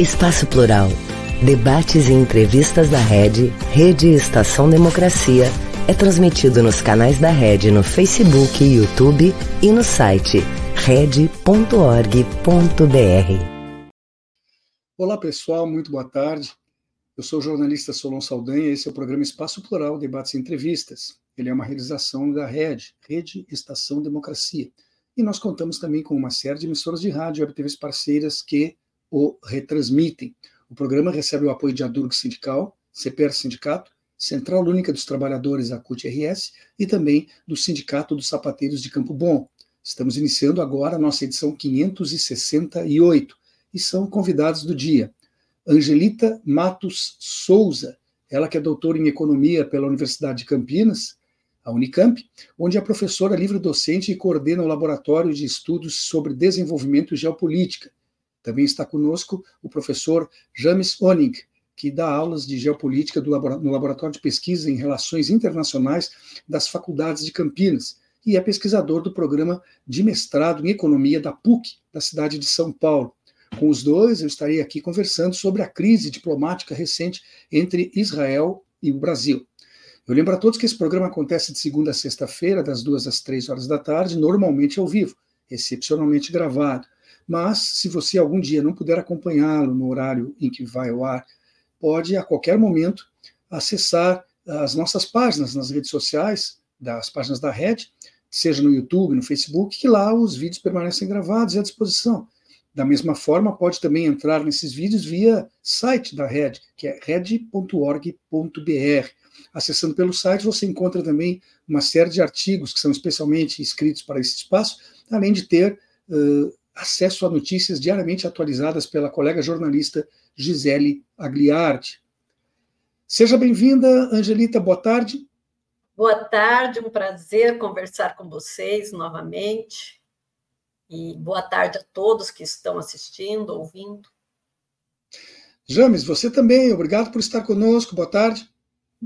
Espaço Plural. Debates e entrevistas da Rede, Rede Estação Democracia, é transmitido nos canais da Rede no Facebook YouTube e no site rede.org.br. Olá pessoal, muito boa tarde. Eu sou o jornalista Solon Saldanha e esse é o programa Espaço Plural, Debates e Entrevistas. Ele é uma realização da Rede, Rede Estação Democracia. E nós contamos também com uma série de emissoras de rádio e TVs parceiras que o retransmitem. O programa recebe o apoio de Adurg Sindical, CPR Sindicato, Central Única dos Trabalhadores, a CUT-RS, e também do Sindicato dos Sapateiros de Campo Bom. Estamos iniciando agora a nossa edição 568 e são convidados do dia. Angelita Matos Souza, ela que é doutora em Economia pela Universidade de Campinas, a Unicamp, onde é professora livre-docente e coordena o Laboratório de Estudos sobre Desenvolvimento e Geopolítica, também está conosco o professor James Oning, que dá aulas de geopolítica no Laboratório de Pesquisa em Relações Internacionais das Faculdades de Campinas e é pesquisador do programa de mestrado em Economia da PUC, da cidade de São Paulo. Com os dois, eu estarei aqui conversando sobre a crise diplomática recente entre Israel e o Brasil. Eu lembro a todos que esse programa acontece de segunda a sexta-feira, das duas às três horas da tarde, normalmente ao vivo, excepcionalmente gravado. Mas, se você algum dia não puder acompanhá-lo no horário em que vai ao ar, pode a qualquer momento acessar as nossas páginas nas redes sociais, das páginas da Rede, seja no YouTube, no Facebook, que lá os vídeos permanecem gravados e à disposição. Da mesma forma, pode também entrar nesses vídeos via site da Rede, que é red.org.br. Acessando pelo site, você encontra também uma série de artigos que são especialmente escritos para esse espaço, além de ter uh, acesso a notícias diariamente atualizadas pela colega jornalista Gisele Agliardi. Seja bem-vinda, Angelita, boa tarde. Boa tarde, um prazer conversar com vocês novamente. E boa tarde a todos que estão assistindo, ouvindo. James, você também, obrigado por estar conosco, boa tarde.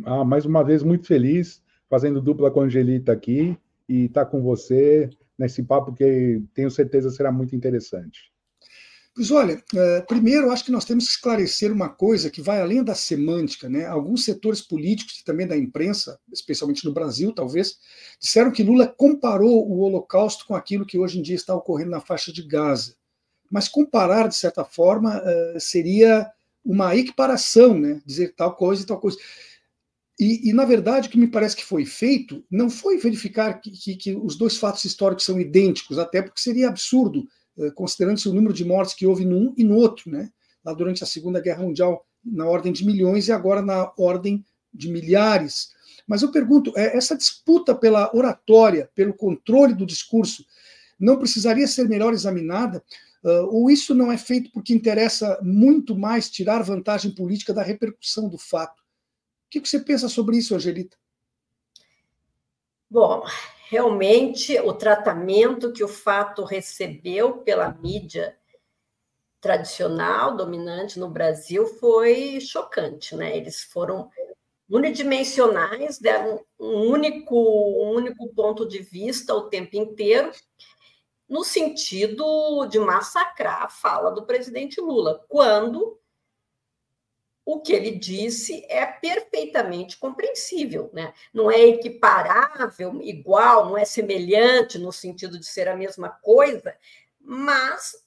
Ah, mais uma vez, muito feliz, fazendo dupla com a Angelita aqui e estar tá com você nesse papo que tenho certeza será muito interessante. Pois olha, é, primeiro acho que nós temos que esclarecer uma coisa que vai além da semântica. Né? Alguns setores políticos e também da imprensa, especialmente no Brasil, talvez, disseram que Lula comparou o Holocausto com aquilo que hoje em dia está ocorrendo na faixa de Gaza. Mas comparar, de certa forma, é, seria uma equiparação, né? dizer tal coisa e tal coisa. E, e, na verdade, o que me parece que foi feito não foi verificar que, que, que os dois fatos históricos são idênticos, até porque seria absurdo, eh, considerando-se o número de mortes que houve num e no outro, né? lá durante a Segunda Guerra Mundial, na ordem de milhões e agora na ordem de milhares. Mas eu pergunto, é, essa disputa pela oratória, pelo controle do discurso, não precisaria ser melhor examinada? Uh, ou isso não é feito porque interessa muito mais tirar vantagem política da repercussão do fato? Que você pensa sobre isso, Angelita? Bom, realmente o tratamento que o fato recebeu pela mídia tradicional, dominante no Brasil, foi chocante, né? Eles foram unidimensionais, deram um único, um único ponto de vista o tempo inteiro, no sentido de massacrar a fala do presidente Lula, quando o que ele disse é perfeitamente compreensível, né? Não é equiparável, igual, não é semelhante no sentido de ser a mesma coisa, mas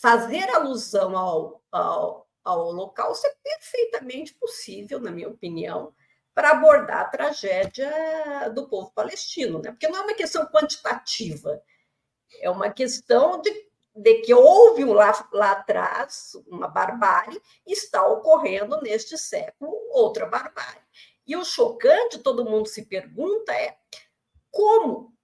fazer alusão ao, ao, ao Holocausto é perfeitamente possível, na minha opinião, para abordar a tragédia do povo palestino, né? Porque não é uma questão quantitativa, é uma questão de de que houve lá, lá atrás uma barbárie, está ocorrendo neste século outra barbárie. E o chocante, todo mundo se pergunta, é como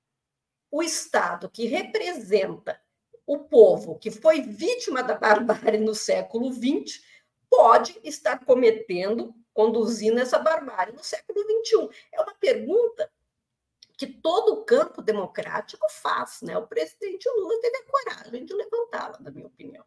o Estado que representa o povo que foi vítima da barbárie no século XX pode estar cometendo, conduzindo essa barbárie no século XXI. É uma pergunta que todo o campo democrático faz. Né? O presidente Lula teve a coragem de levantá-la, na minha opinião.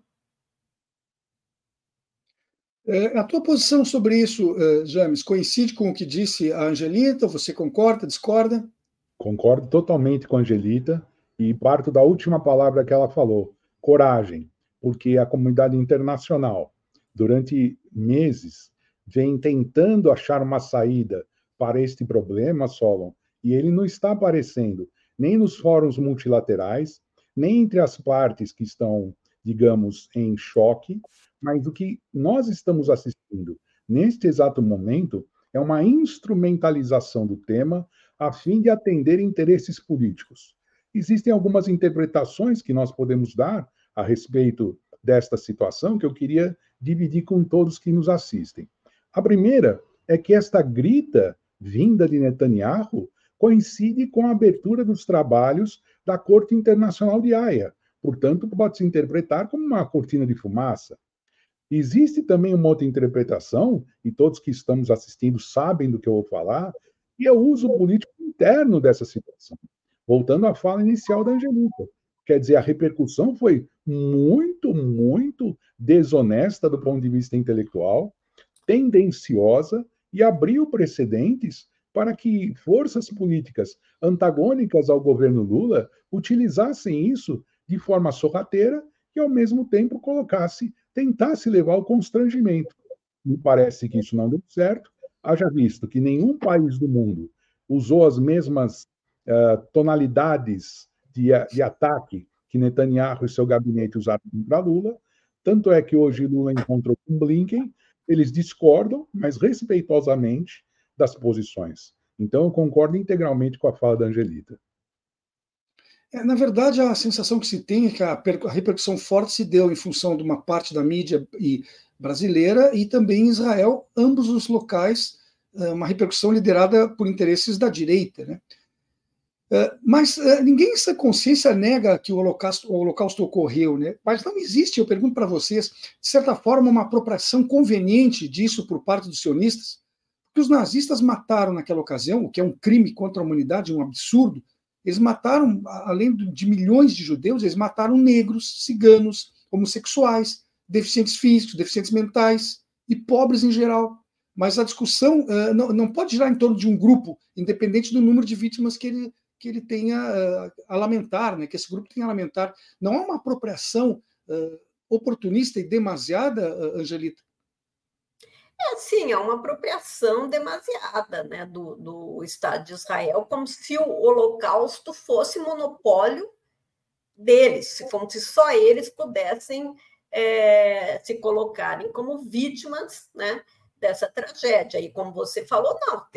É, a tua posição sobre isso, uh, James, coincide com o que disse a Angelita? Você concorda, discorda? Concordo totalmente com a Angelita e parto da última palavra que ela falou: coragem. porque a comunidade internacional, durante meses, vem tentando achar uma saída para este problema, Solon, e ele não está aparecendo nem nos fóruns multilaterais, nem entre as partes que estão, digamos, em choque, mas o que nós estamos assistindo neste exato momento é uma instrumentalização do tema a fim de atender interesses políticos. Existem algumas interpretações que nós podemos dar a respeito desta situação que eu queria dividir com todos que nos assistem. A primeira é que esta grita vinda de Netanyahu coincide com a abertura dos trabalhos da Corte Internacional de Haia. Portanto, pode se interpretar como uma cortina de fumaça. Existe também uma outra interpretação, e todos que estamos assistindo sabem do que eu vou falar, e é o uso político interno dessa situação. Voltando à fala inicial da Angelica. Quer dizer, a repercussão foi muito, muito desonesta do ponto de vista intelectual, tendenciosa e abriu precedentes para que forças políticas antagônicas ao governo Lula utilizassem isso de forma sorrateira e, ao mesmo tempo, colocasse, tentasse levar ao constrangimento. Me parece que isso não deu certo, haja visto que nenhum país do mundo usou as mesmas uh, tonalidades de, de ataque que Netanyahu e seu gabinete usaram contra Lula. Tanto é que hoje Lula encontrou com Blinken, eles discordam, mas respeitosamente, das posições. Então, eu concordo integralmente com a fala da Angelita. É, na verdade, a sensação que se tem é que a, a, repercussão forte se deu em função de uma parte da mídia e brasileira e também em Israel, ambos os locais, é, uma repercussão liderada por interesses da direita. Né? É, mas ninguém essa consciência nega que o holocausto, o holocausto ocorreu, né? mas não existe, eu pergunto para vocês, de certa forma, uma apropriação conveniente disso por parte dos sionistas? Porque os nazistas mataram naquela ocasião, o que é um crime contra a humanidade, um absurdo, eles mataram, além de milhões de judeus, eles mataram negros, ciganos, homossexuais, deficientes físicos, deficientes mentais e pobres em geral. Mas a discussão uh, não, não, pode girar em torno de um grupo, independente do número de vítimas que ele, que ele tenha uh, a lamentar, né, que esse grupo tenha a lamentar. Não há uma apropriação uh, oportunista e demasiada, Angelita, é sim, é uma apropriação demasiada né, do, do Estado de Israel, como se o Holocausto fosse monopólio deles, como se só eles pudessem é, se colocarem como vítimas né, dessa tragédia. E como você falou, não,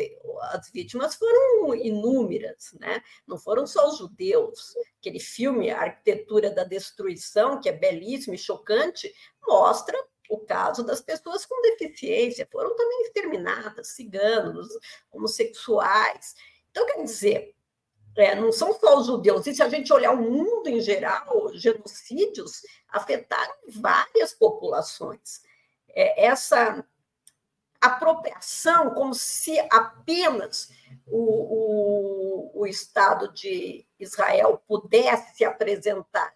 as vítimas foram inúmeras, né? não foram só os judeus. Aquele filme, A Arquitetura da Destruição, que é belíssimo e chocante, mostra o caso das pessoas com deficiência, foram também exterminadas, ciganos, homossexuais. Então, quer dizer, é, não são só os judeus, e se a gente olhar o mundo em geral, genocídios afetaram várias populações. É, essa apropriação, como se apenas o, o, o Estado de Israel pudesse se apresentar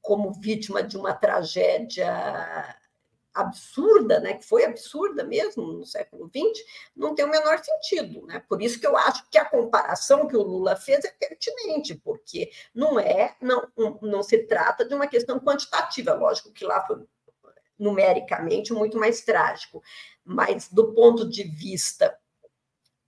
como vítima de uma tragédia absurda, né, que foi absurda mesmo no século XX, não tem o menor sentido. Né? Por isso que eu acho que a comparação que o Lula fez é pertinente, porque não é, não, não se trata de uma questão quantitativa, lógico que lá foi numericamente muito mais trágico, mas do ponto de vista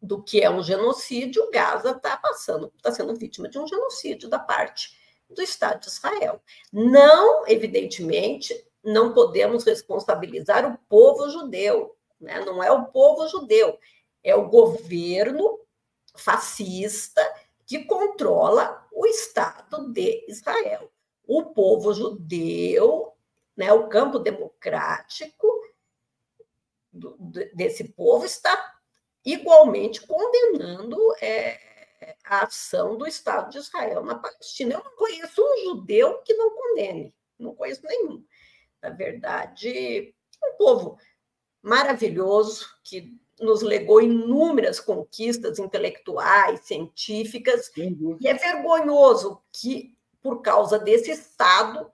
do que é um genocídio, Gaza está passando, está sendo vítima de um genocídio da parte do Estado de Israel. Não, evidentemente, não podemos responsabilizar o povo judeu, né? não é o povo judeu, é o governo fascista que controla o Estado de Israel. O povo judeu, né, o campo democrático do, desse povo está igualmente condenando é, a ação do Estado de Israel na Palestina. Eu não conheço um judeu que não condene, não conheço nenhum na verdade, um povo maravilhoso que nos legou inúmeras conquistas intelectuais, científicas, e é vergonhoso que, por causa desse Estado,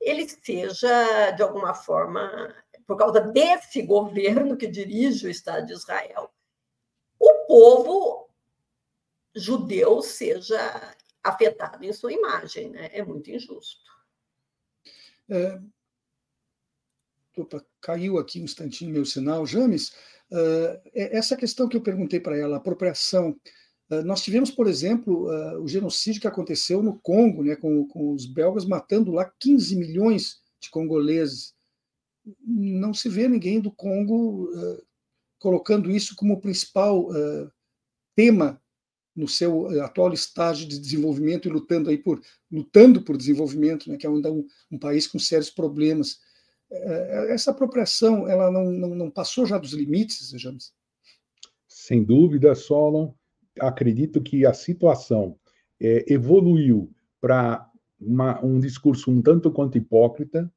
ele seja, de alguma forma, por causa desse governo que dirige o Estado de Israel, o povo judeu seja afetado em sua imagem. Né? É muito injusto. É, opa, caiu aqui um instantinho meu sinal. James, uh, essa questão que eu perguntei para ela, apropriação. Uh, nós tivemos, por exemplo, uh, o genocídio que aconteceu no Congo, né, com, com, os belgas matando lá 15 milhões de congoleses. Não se vê ninguém do Congo colocando isso como principal tema no seu atual estágio de desenvolvimento e lutando aí por lutando por desenvolvimento, né, que é ainda um, um país com sérios problemas. É, essa apropriação, ela não, não, não, passou já dos limites, James? Sem dúvida, Solon. Acredito que a situação é, evoluiu para um discurso um tanto quanto hipócrita,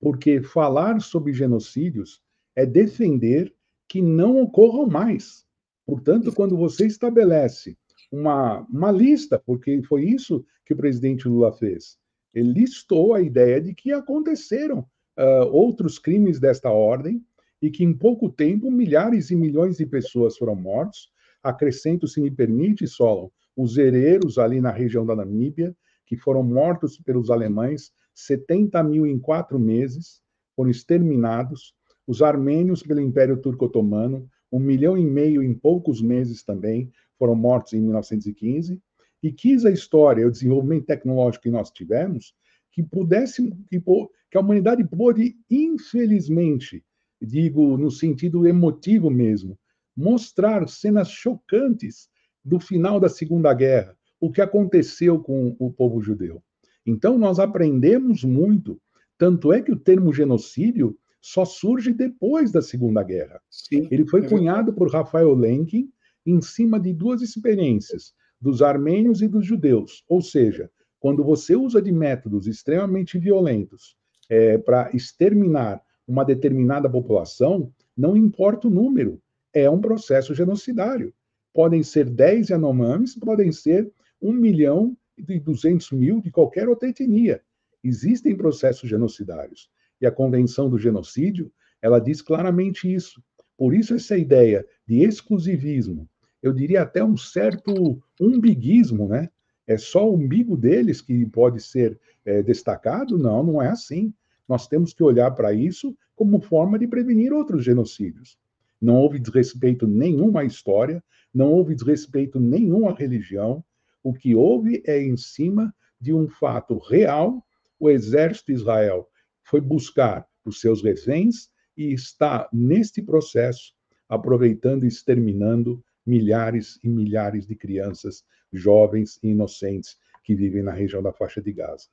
porque falar sobre genocídios é defender que não ocorram mais. Portanto, quando você estabelece uma, uma lista, porque foi isso que o presidente Lula fez. Ele listou a ideia de que aconteceram uh, outros crimes desta ordem e que em pouco tempo milhares e milhões de pessoas foram mortos. Acrescento, se me permite, Solon, os hereiros ali na região da Namíbia, que foram mortos pelos alemães, 70 mil em quatro meses, foram exterminados. Os armênios pelo Império Turco-Otomano, um milhão e meio em poucos meses também foram mortos em 1915, e quis a história, o desenvolvimento tecnológico que nós tivemos, que pudesse, que, que a humanidade pôde, infelizmente, digo no sentido emotivo mesmo, mostrar cenas chocantes do final da Segunda Guerra, o que aconteceu com o povo judeu. Então, nós aprendemos muito, tanto é que o termo genocídio só surge depois da Segunda Guerra. Sim, Ele foi é cunhado por Rafael Lenkin em cima de duas experiências, dos armênios e dos judeus. Ou seja, quando você usa de métodos extremamente violentos é, para exterminar uma determinada população, não importa o número, é um processo genocidário. Podem ser 10 Yanomamis, podem ser 1 milhão e 200 mil de qualquer outra etnia. Existem processos genocidários. E a Convenção do Genocídio, ela diz claramente isso. Por isso, essa ideia de exclusivismo, eu diria até um certo umbiguismo, né? É só o umbigo deles que pode ser é, destacado? Não, não é assim. Nós temos que olhar para isso como forma de prevenir outros genocídios. Não houve desrespeito nenhum à história, não houve desrespeito nenhum à religião. O que houve é em cima de um fato real: o exército de Israel foi buscar os seus reféns e está neste processo aproveitando e exterminando milhares e milhares de crianças, jovens e inocentes que vivem na região da faixa de Gaza.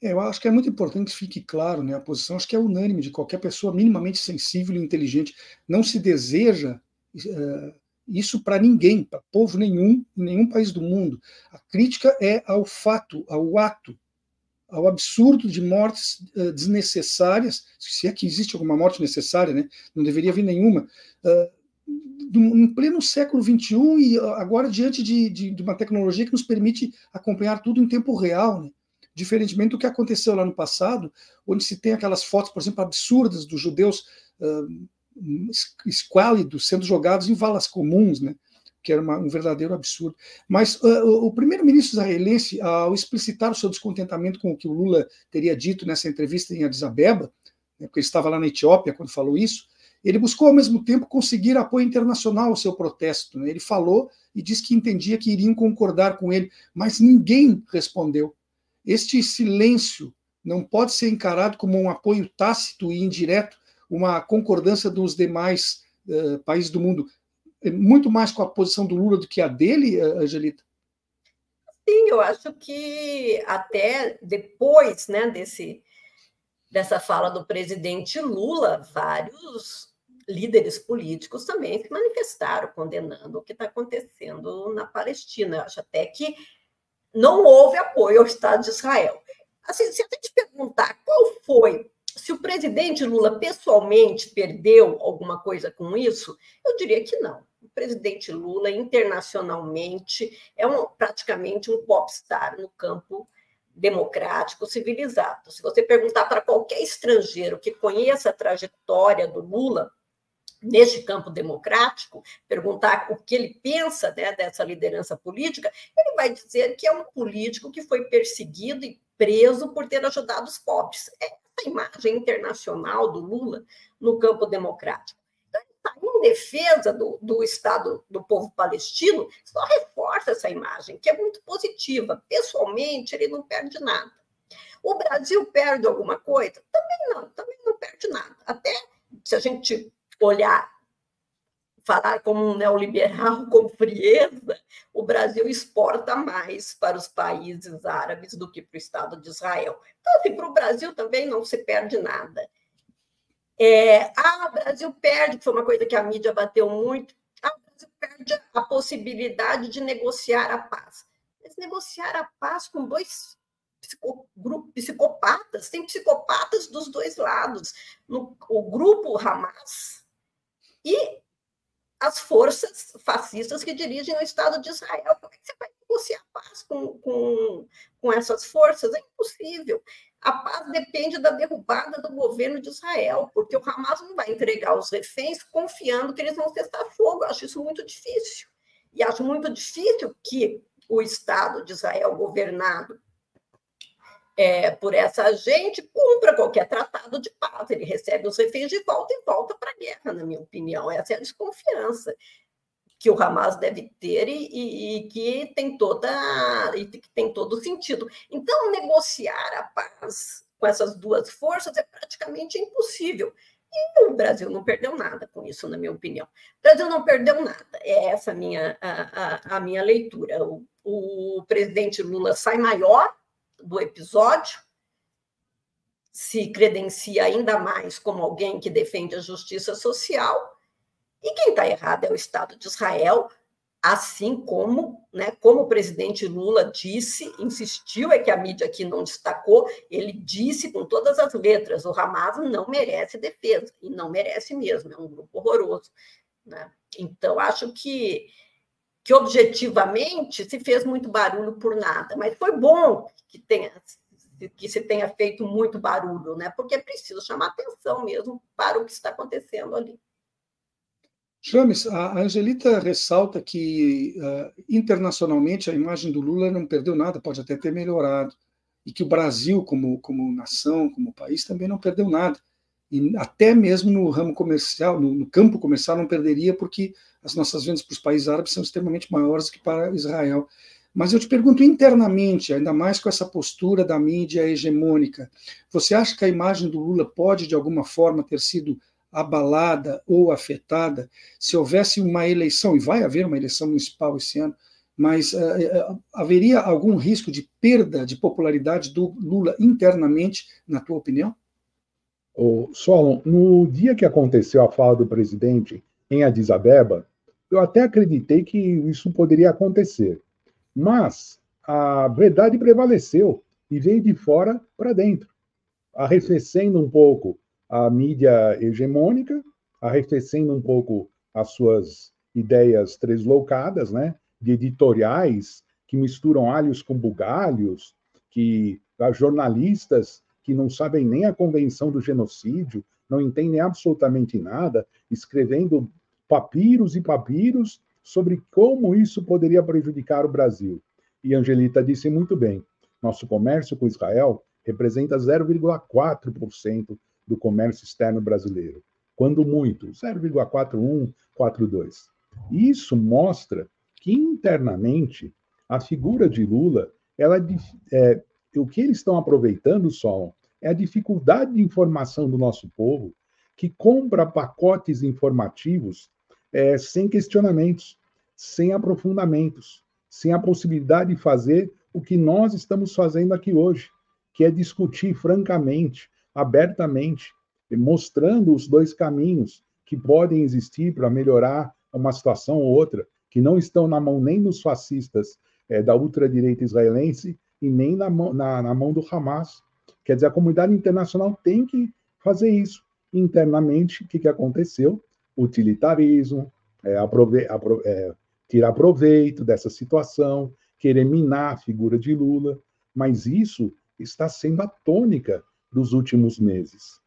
É, eu acho que é muito importante que fique claro, né, a posição acho que é unânime de qualquer pessoa minimamente sensível e inteligente. Não se deseja uh, isso para ninguém, para povo nenhum, em nenhum país do mundo. A crítica é ao fato, ao ato, ao absurdo de mortes uh, desnecessárias, se é que existe alguma morte necessária, né? não deveria haver nenhuma, uh, em pleno século XXI e agora diante de, de, de, uma tecnologia que nos permite acompanhar tudo em tempo real, né? diferentemente do que aconteceu lá no passado, onde se tem aquelas fotos, por exemplo, absurdas dos judeus uh, esquálidos sendo jogados em valas comuns, né? que era uma, um verdadeiro absurdo. Mas uh, o primeiro-ministro israelense, ao explicitar o seu descontentamento com o que o Lula teria dito nessa entrevista em Addis Abeba, né, porque ele estava lá na Etiópia quando falou isso, ele buscou ao mesmo tempo conseguir apoio internacional ao seu protesto. Né? Ele falou e disse que entendia que iriam concordar com ele, mas ninguém respondeu. Este silêncio não pode ser encarado como um apoio tácito e indireto, uma concordância dos demais uh, países do mundo muito mais com a posição do Lula do que a dele, Angelita? Sim, eu acho que até depois né, desse, dessa fala do presidente Lula, vários líderes políticos também se manifestaram condenando o que está acontecendo na Palestina. Eu acho até que não houve apoio ao Estado de Israel. Assim, se a gente perguntar qual foi se o presidente Lula pessoalmente perdeu alguma coisa com isso, eu diria que não o presidente Lula, internacionalmente, é um, praticamente um popstar no campo democrático, civilizado. Se você perguntar para qualquer estrangeiro que conheça a trajetória do Lula neste campo democrático, perguntar o que ele pensa né, dessa liderança política, ele vai dizer que é um político que foi perseguido e preso por ter ajudado os pobres. É essa imagem internacional do Lula no campo democrático. Então, ele está em defesa do, do Estado do povo palestino, só reforça essa imagem, que é muito positiva. Pessoalmente, ele não perde nada. O Brasil perde alguma coisa? Também não, também não perde nada. Até se a gente olhar falar como um neoliberal com frieza, o Brasil exporta mais para os países árabes do que para o Estado de Israel. Então, assim, para o Brasil também não se perde nada. É, ah, o Brasil perde, que foi uma coisa que a mídia bateu muito, ah, o Brasil perde a possibilidade de negociar a paz. Mas negociar a paz com dois grupos psicopatas, tem psicopatas dos dois lados. No, o grupo Hamas e as forças fascistas que dirigem o Estado de Israel. Como é que você vai negociar paz com, com, com essas forças? É impossível. A paz depende da derrubada do governo de Israel, porque o Hamas não vai entregar os reféns confiando que eles vão cessar fogo. Eu acho isso muito difícil. E acho muito difícil que o Estado de Israel, governado é, por essa gente, cumpra qualquer tratado de paz. Ele recebe os reféns de volta e volta para a guerra, na minha opinião. Essa é a desconfiança que o Hamas deve ter e, e, e que tem toda e que tem todo sentido. Então, negociar a paz com essas duas forças é praticamente impossível. E o Brasil não perdeu nada com isso, na minha opinião. O Brasil não perdeu nada. É essa a minha, a, a, a minha leitura. O, o presidente Lula sai maior do episódio, se credencia ainda mais como alguém que defende a justiça social, e quem está errado é o Estado de Israel, assim como, né, como o presidente Lula disse, insistiu, é que a mídia aqui não destacou, ele disse com todas as letras, o Hamas não merece defesa, e não merece mesmo, é um grupo horroroso. Né? Então, acho que que objetivamente se fez muito barulho por nada, mas foi bom que tenha que se tenha feito muito barulho, né? Porque é preciso chamar atenção mesmo para o que está acontecendo ali. James, a Angelita ressalta que uh, internacionalmente a imagem do Lula não perdeu nada, pode até ter melhorado, e que o Brasil, como, como nação, como país, também não perdeu nada. E até mesmo no ramo comercial, no, no campo comercial, não perderia, porque as nossas vendas para os países árabes são extremamente maiores que para Israel. Mas eu te pergunto internamente, ainda mais com essa postura da mídia hegemônica, você acha que a imagem do Lula pode, de alguma forma, ter sido abalada ou afetada se houvesse uma eleição, e vai haver uma eleição municipal esse ano, mas uh, haveria algum risco de perda de popularidade do Lula internamente, na tua opinião? O Solon, no dia que aconteceu a fala do presidente em Addis Abeba, eu até acreditei que isso poderia acontecer. Mas a verdade prevaleceu e veio de fora para dentro, arrefecendo um pouco a mídia hegemônica, arrefecendo um pouco as suas ideias tresloucadas, né, de editoriais que misturam alhos com bugalhos, que jornalistas que não sabem nem a convenção do genocídio, não entendem absolutamente nada, escrevendo papiros e papiros sobre como isso poderia prejudicar o Brasil. E Angelita disse muito bem: nosso comércio com Israel representa 0,4% do comércio externo brasileiro, quando muito, 0,4142. Isso mostra que internamente a figura de Lula, ela é, o que eles estão aproveitando, Sol, é a dificuldade de informação do nosso povo, que compra pacotes informativos é, sem questionamentos, sem aprofundamentos, sem a possibilidade de fazer o que nós estamos fazendo aqui hoje, que é discutir francamente, abertamente, mostrando os dois caminhos que podem existir para melhorar uma situação ou outra, que não estão na mão nem dos fascistas é, da ultradireita israelense e nem na mão, na, na mão do Hamas. Quer dizer, a comunidade internacional tem que fazer isso. Internamente, o que, que aconteceu? Utilitarismo, é, aprove apro é, tirar proveito dessa situação, querer minar a figura de Lula, mas isso está sendo a tônica dos últimos meses.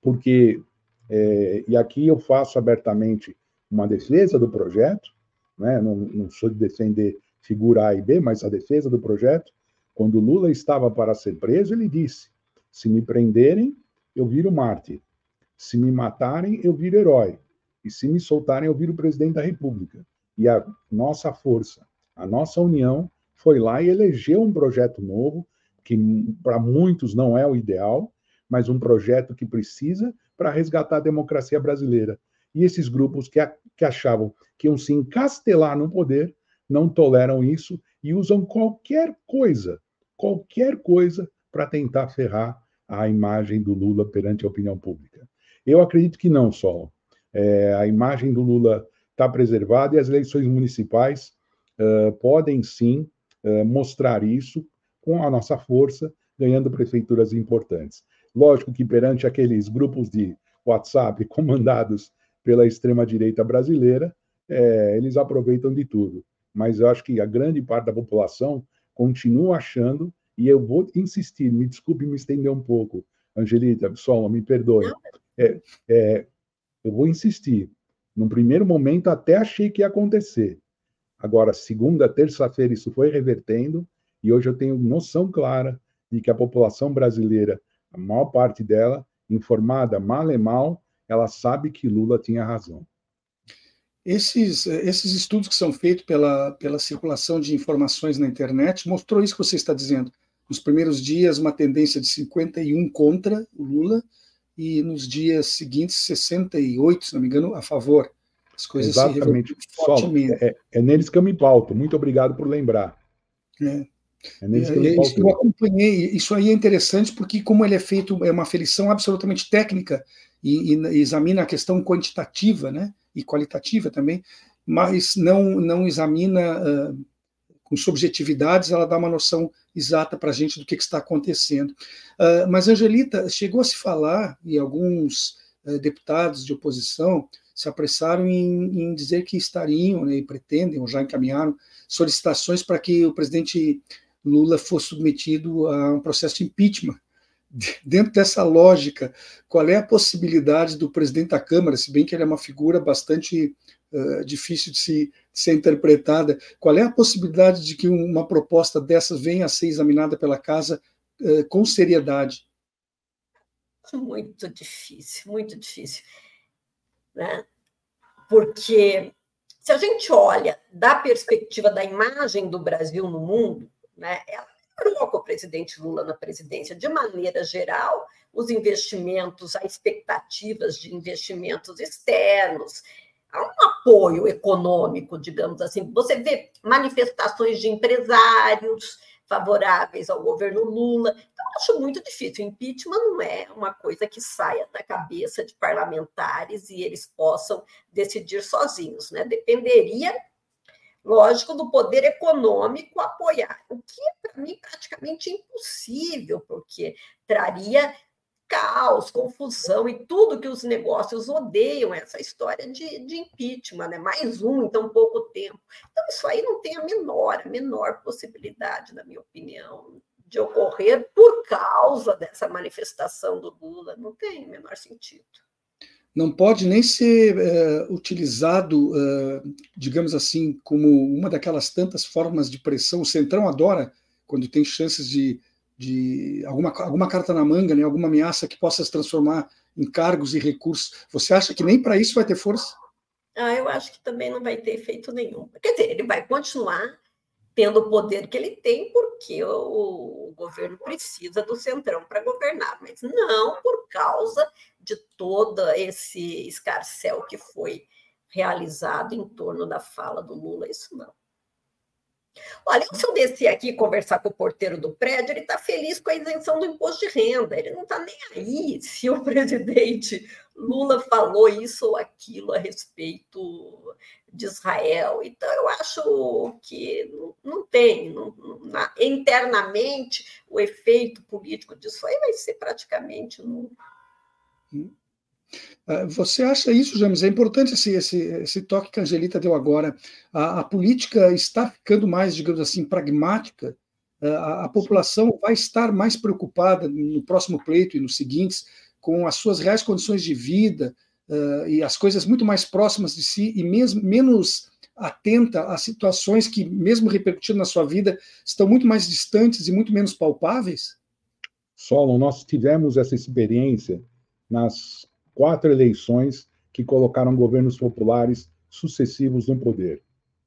Porque, é, e aqui eu faço abertamente uma defesa do projeto, né? não, não sou de defender figura A e B, mas a defesa do projeto, quando Lula estava para ser preso, ele disse: se me prenderem, eu viro mártir. Se me matarem, eu viro herói. E se me soltarem, eu viro presidente da República. E a nossa força, a nossa união foi lá e elegeu um projeto novo, que para muitos não é o ideal, mas um projeto que precisa para resgatar a democracia brasileira. E esses grupos que, que achavam que iam se encastelar no poder não toleram isso e usam qualquer coisa, qualquer coisa para tentar ferrar a imagem do Lula perante a opinião pública. Eu acredito que não, Sol. É, a imagem do Lula está preservada e as eleições municipais uh, podem sim uh, mostrar isso com a nossa força, ganhando prefeituras importantes. Lógico que perante aqueles grupos de WhatsApp comandados pela extrema-direita brasileira, é, eles aproveitam de tudo. Mas eu acho que a grande parte da população continua achando, e eu vou insistir, me desculpe me estender um pouco, Angelita, Sola, me perdoe. É, é, eu vou insistir. Num primeiro momento, até achei que ia acontecer. Agora, segunda, terça-feira, isso foi revertendo, e hoje eu tenho noção clara de que a população brasileira, a maior parte dela, informada mal e mal, ela sabe que Lula tinha razão. Esses, esses estudos que são feitos pela, pela circulação de informações na internet mostrou isso que você está dizendo. Nos primeiros dias, uma tendência de 51 contra Lula, e nos dias seguintes, 68, se não me engano, a favor. As coisas Exatamente. se fortemente. É, é, neles que eu me pauto. Muito obrigado por lembrar. É. É neles que eu, me é, pauto. eu acompanhei. Isso aí é interessante porque, como ele é feito, é uma aferição absolutamente técnica e, e examina a questão quantitativa, né? E qualitativa também, mas não não examina uh, com subjetividades, ela dá uma noção exata para a gente do que, que está acontecendo. Uh, mas, Angelita, chegou a se falar, e alguns uh, deputados de oposição se apressaram em, em dizer que estariam, né, e pretendem, ou já encaminharam, solicitações para que o presidente Lula fosse submetido a um processo de impeachment. Dentro dessa lógica, qual é a possibilidade do presidente da Câmara, se bem que ele é uma figura bastante uh, difícil de se ser interpretada. Qual é a possibilidade de que uma proposta dessas venha a ser examinada pela casa eh, com seriedade? Muito difícil, muito difícil. Né? Porque se a gente olha da perspectiva da imagem do Brasil no mundo, né, ela melhorou com o presidente Lula na presidência. De maneira geral, os investimentos, as expectativas de investimentos externos, um apoio econômico, digamos assim. Você vê manifestações de empresários favoráveis ao governo Lula. Então, acho muito difícil. O impeachment não é uma coisa que saia da cabeça de parlamentares e eles possam decidir sozinhos, né? Dependeria, lógico, do poder econômico apoiar, o que é, para mim, praticamente impossível, porque traria caos, confusão e tudo que os negócios odeiam, essa história de, de impeachment, né? mais um em tão pouco tempo. Então, isso aí não tem a menor, a menor possibilidade, na minha opinião, de ocorrer por causa dessa manifestação do Lula. Não tem o menor sentido. Não pode nem ser uh, utilizado, uh, digamos assim, como uma daquelas tantas formas de pressão. O Centrão adora, quando tem chances de de alguma, alguma carta na manga, né, alguma ameaça que possa se transformar em cargos e recursos. Você acha que nem para isso vai ter força? Ah, eu acho que também não vai ter efeito nenhum. Quer dizer, ele vai continuar tendo o poder que ele tem, porque o, governo precisa do centrão para governar, mas não por causa de todo esse escarcel que foi realizado em torno da fala do Lula, isso não. Olha, se eu descer aqui e conversar com o porteiro do prédio, ele está feliz com a isenção do imposto de renda. Ele não está nem aí se o presidente Lula falou isso ou aquilo a respeito de Israel. Então, eu acho que não, não tem. Não, na, internamente, o efeito político disso aí vai ser praticamente nulo. Ah, você acha isso, James? É importante esse, esse, esse toque que a Angelita deu agora. A, a política está ficando mais, digamos assim, pragmática. Ah, a, a, população vai estar mais preocupada no próximo pleito e nos seguintes com as suas reais condições de vida uh, e as coisas muito mais próximas de si e mesmo menos atenta a situações que, mesmo repercutindo na sua vida, estão muito mais distantes e muito menos palpáveis? Solon, nós tivemos essa experiência nas quatro eleições que colocaram governos populares sucessivos no poder.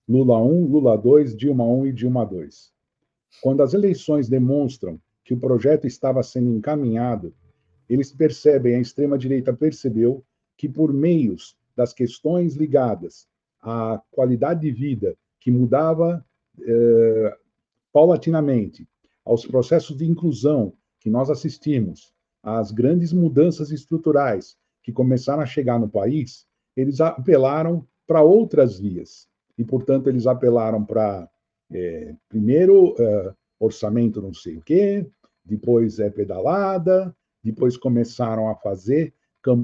Lula 1, Lula 2, Dilma 1 e Dilma 2. Quando as eleições demonstram que o projeto estava sendo encaminhado, eles percebem, a extrema-direita percebeu, que por meios das questões ligadas à qualidade de vida, que mudava eh, paulatinamente, aos processos de inclusão que nós assistimos, às grandes mudanças estruturais que começaram a chegar no país, eles apelaram para outras vias. E, portanto, eles apelaram para, é, primeiro, é, orçamento não sei o quê, depois é pedalada, depois começaram a fazer.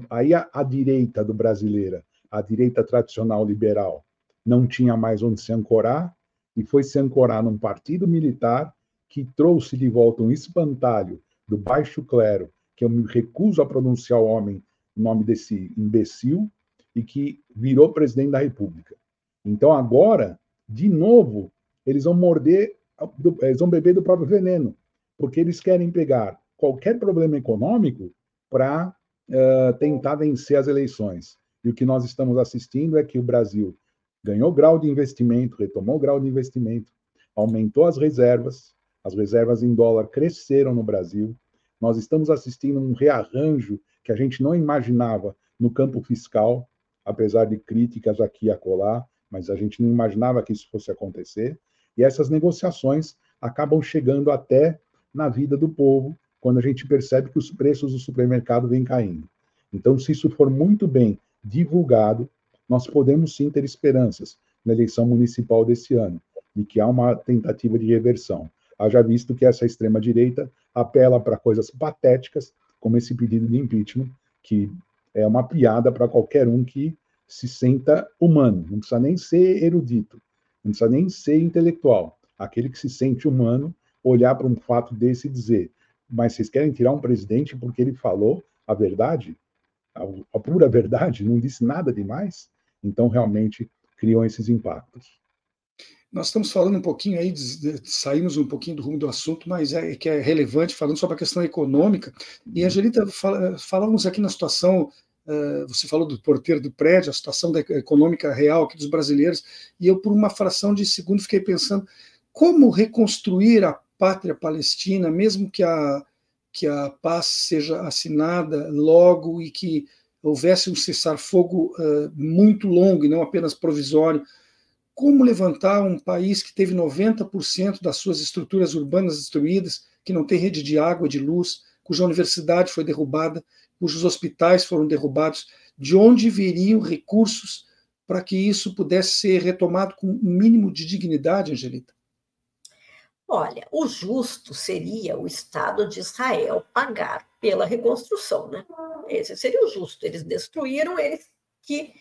Aí a, a direita do brasileira, a direita tradicional liberal, não tinha mais onde se ancorar e foi se ancorar num partido militar que trouxe de volta um espantalho do baixo clero, que eu me recuso a pronunciar o homem, o nome desse imbecil, e que virou presidente da República. Então agora, de novo, eles vão morder, eles vão beber do próprio veneno, porque eles querem pegar qualquer problema econômico para uh, tentar vencer as eleições. E o que nós estamos assistindo é que o Brasil ganhou grau de investimento, retomou grau de investimento, aumentou as reservas, as reservas em dólar cresceram no Brasil. Nós estamos assistindo um rearranjo que a gente não imaginava no campo fiscal, apesar de críticas aqui e acolá mas a gente não imaginava que isso fosse acontecer. E essas negociações acabam chegando até na vida do povo, quando a gente percebe que os preços do supermercado vêm caindo. Então, se isso for muito bem divulgado, nós podemos sim ter esperanças na eleição municipal desse ano, de que há uma tentativa de reversão. Haja visto que essa extrema-direita apela para coisas patéticas, como esse pedido de impeachment, que é uma piada para qualquer um que se senta humano, não precisa nem ser erudito, não precisa nem ser intelectual. Aquele que se sente humano, olhar para um fato desse e dizer: mas vocês querem tirar um presidente porque ele falou a verdade, a, a pura verdade, não disse nada demais? Então, realmente, criam esses impactos. Nós estamos falando um pouquinho aí, saímos um pouquinho do rumo do assunto, mas é que é relevante, falando sobre a questão econômica. E, Angelita, fala, falamos aqui na situação Uh, você falou do porteiro do prédio, a situação da econômica real aqui dos brasileiros, e eu, por uma fração de segundo, fiquei pensando como reconstruir a pátria palestina, mesmo que a, que a paz seja assinada logo e que houvesse um cessar-fogo uh, muito longo e não apenas provisório. Como levantar um país que teve 90% das suas estruturas urbanas destruídas, que não tem rede de água, de luz, cuja universidade foi derrubada, cujos hospitais foram derrubados, de onde viriam recursos para que isso pudesse ser retomado com um mínimo de dignidade, Angelita? Olha, o justo seria o Estado de Israel pagar pela reconstrução, né? Esse seria o justo. Eles destruíram, eles que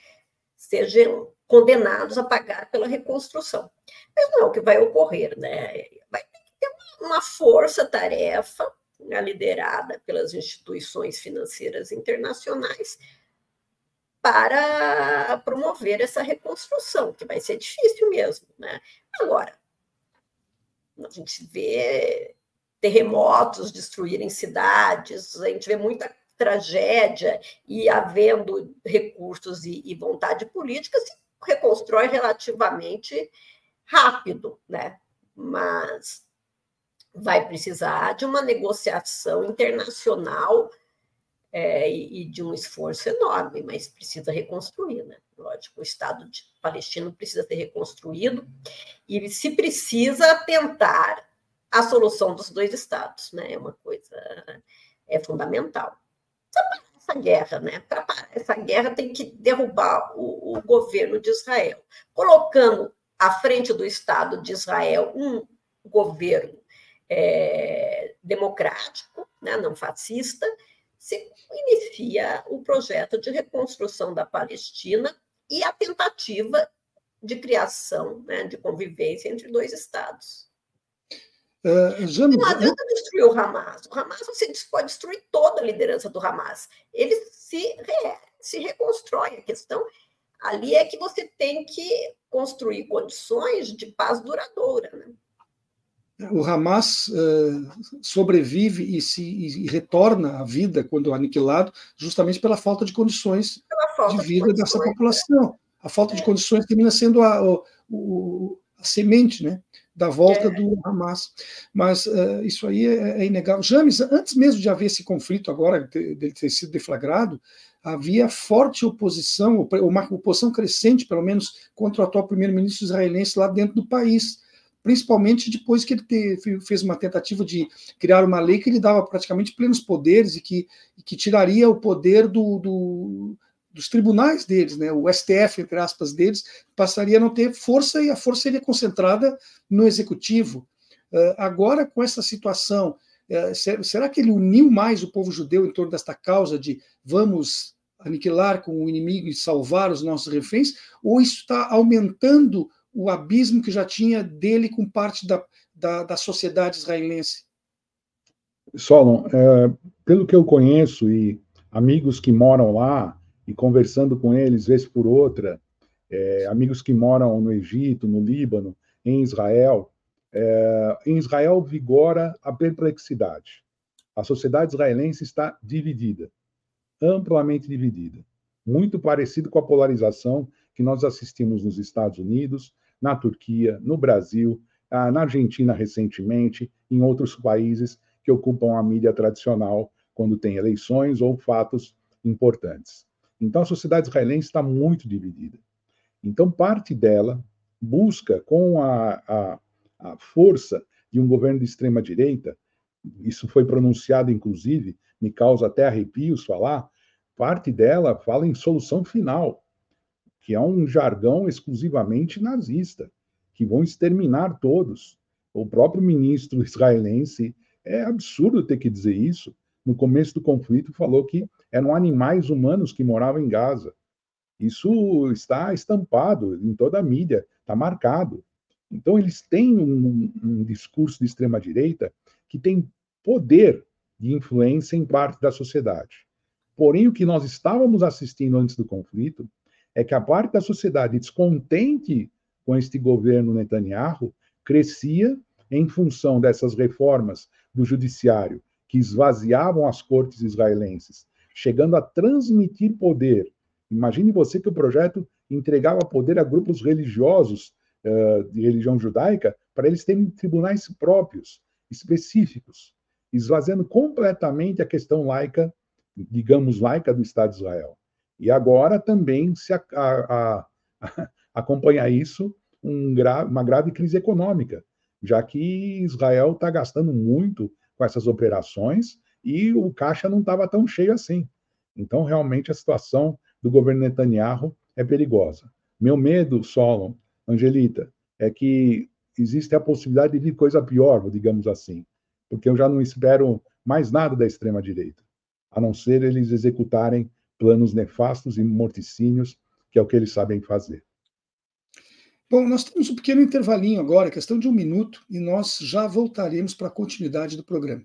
sejam condenados a pagar pela reconstrução. Mas não é o que vai ocorrer, né? Vai ter uma força-tarefa né, liderada pelas instituições financeiras internacionais, para promover essa reconstrução, que vai ser difícil mesmo. Né? Agora, a gente vê terremotos destruírem cidades, a gente vê muita tragédia e havendo recursos e, e vontade política, se reconstrói relativamente rápido, né? Mas vai precisar de uma negociação internacional é, e, de um esforço enorme, mas precisa reconstruir, né? Lógico, o Estado palestino precisa ser reconstruído e se precisa tentar a solução dos dois estados, né? É uma coisa é fundamental. Para parar essa guerra, né? Para parar essa guerra tem que derrubar o, o governo de Israel, colocando à frente do Estado de Israel um governo é, democrático, né, não fascista, se inicia o projeto de reconstrução da Palestina e a tentativa de criação, né, de convivência entre dois estados. Uh, já não adianta destruir o Hamas. O Hamas você pode destruir toda a liderança do Hamas. Ele se, re, se reconstrói. A questão ali é que você tem que construir condições de paz duradoura. Né? o Hamas uh, sobrevive e se e retorna à vida quando aniquilado, justamente pela falta de condições falta de vida de dessa população. A falta é. de condições termina sendo a, a, a semente, né? Da volta é. do Hamas. Mas uh, isso aí é, é, inegável. James, antes mesmo de haver esse conflito agora, dele ter sido deflagrado, havia forte oposição, uma oposição crescente, pelo menos, contra o atual primeiro-ministro israelense lá dentro do país principalmente depois que ele te, fez uma tentativa de criar uma lei que lhe dava praticamente plenos poderes e que, que tiraria o poder do, do, dos tribunais deles, né? o STF, entre aspas, deles, passaria a não ter força e a força seria concentrada no executivo. Uh, agora, com essa situação, uh, será que ele uniu mais o povo judeu em torno desta causa de vamos aniquilar com o inimigo e salvar os nossos reféns? Ou isso está aumentando o abismo que já tinha dele com parte da, da, da sociedade israelense? Solon, é, pelo que eu conheço e amigos que moram lá e conversando com eles vez por outra, é, amigos que moram no Egito, no Líbano, em Israel, é, em Israel vigora a perplexidade. A sociedade israelense está dividida, amplamente dividida, muito parecido com a polarização que nós assistimos nos Estados Unidos, na Turquia, no Brasil, na Argentina recentemente, em outros países que ocupam a mídia tradicional quando tem eleições ou fatos importantes. Então, a sociedade israelense está muito dividida. Então, parte dela busca, com a, a, a força de um governo de extrema-direita, isso foi pronunciado, inclusive, me causa até arrepios falar, parte dela fala em solução final, que é um jargão exclusivamente nazista, que vão exterminar todos. O próprio ministro israelense, é absurdo ter que dizer isso, no começo do conflito falou que eram animais humanos que moravam em Gaza. Isso está estampado em toda a mídia, está marcado. Então, eles têm um, um discurso de extrema-direita que tem poder de influência em parte da sociedade. Porém, o que nós estávamos assistindo antes do conflito é que a parte da sociedade descontente com este governo Netanyahu crescia em função dessas reformas do judiciário que esvaziavam as cortes israelenses, chegando a transmitir poder. Imagine você que o projeto entregava poder a grupos religiosos uh, de religião judaica para eles terem tribunais próprios, específicos, esvaziando completamente a questão laica, digamos laica do Estado de Israel. E agora também se a, a, a, acompanha isso um gra, uma grave crise econômica, já que Israel está gastando muito com essas operações e o caixa não estava tão cheio assim. Então, realmente, a situação do governo Netanyahu é perigosa. Meu medo, Solon, Angelita, é que existe a possibilidade de vir coisa pior, digamos assim, porque eu já não espero mais nada da extrema-direita, a não ser eles executarem planos nefastos e morticínios, que é o que eles sabem fazer. Bom, nós temos um pequeno intervalinho agora, questão de um minuto, e nós já voltaremos para a continuidade do programa.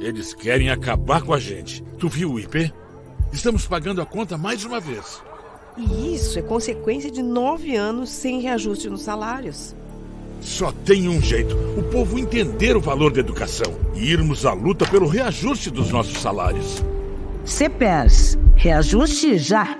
Eles querem acabar com a gente. Tu viu o IP? Estamos pagando a conta mais uma vez. E isso é consequência de nove anos sem reajuste nos salários. Só tem um jeito: o povo entender o valor da educação e irmos à luta pelo reajuste dos nossos salários. CPERS. Reajuste já!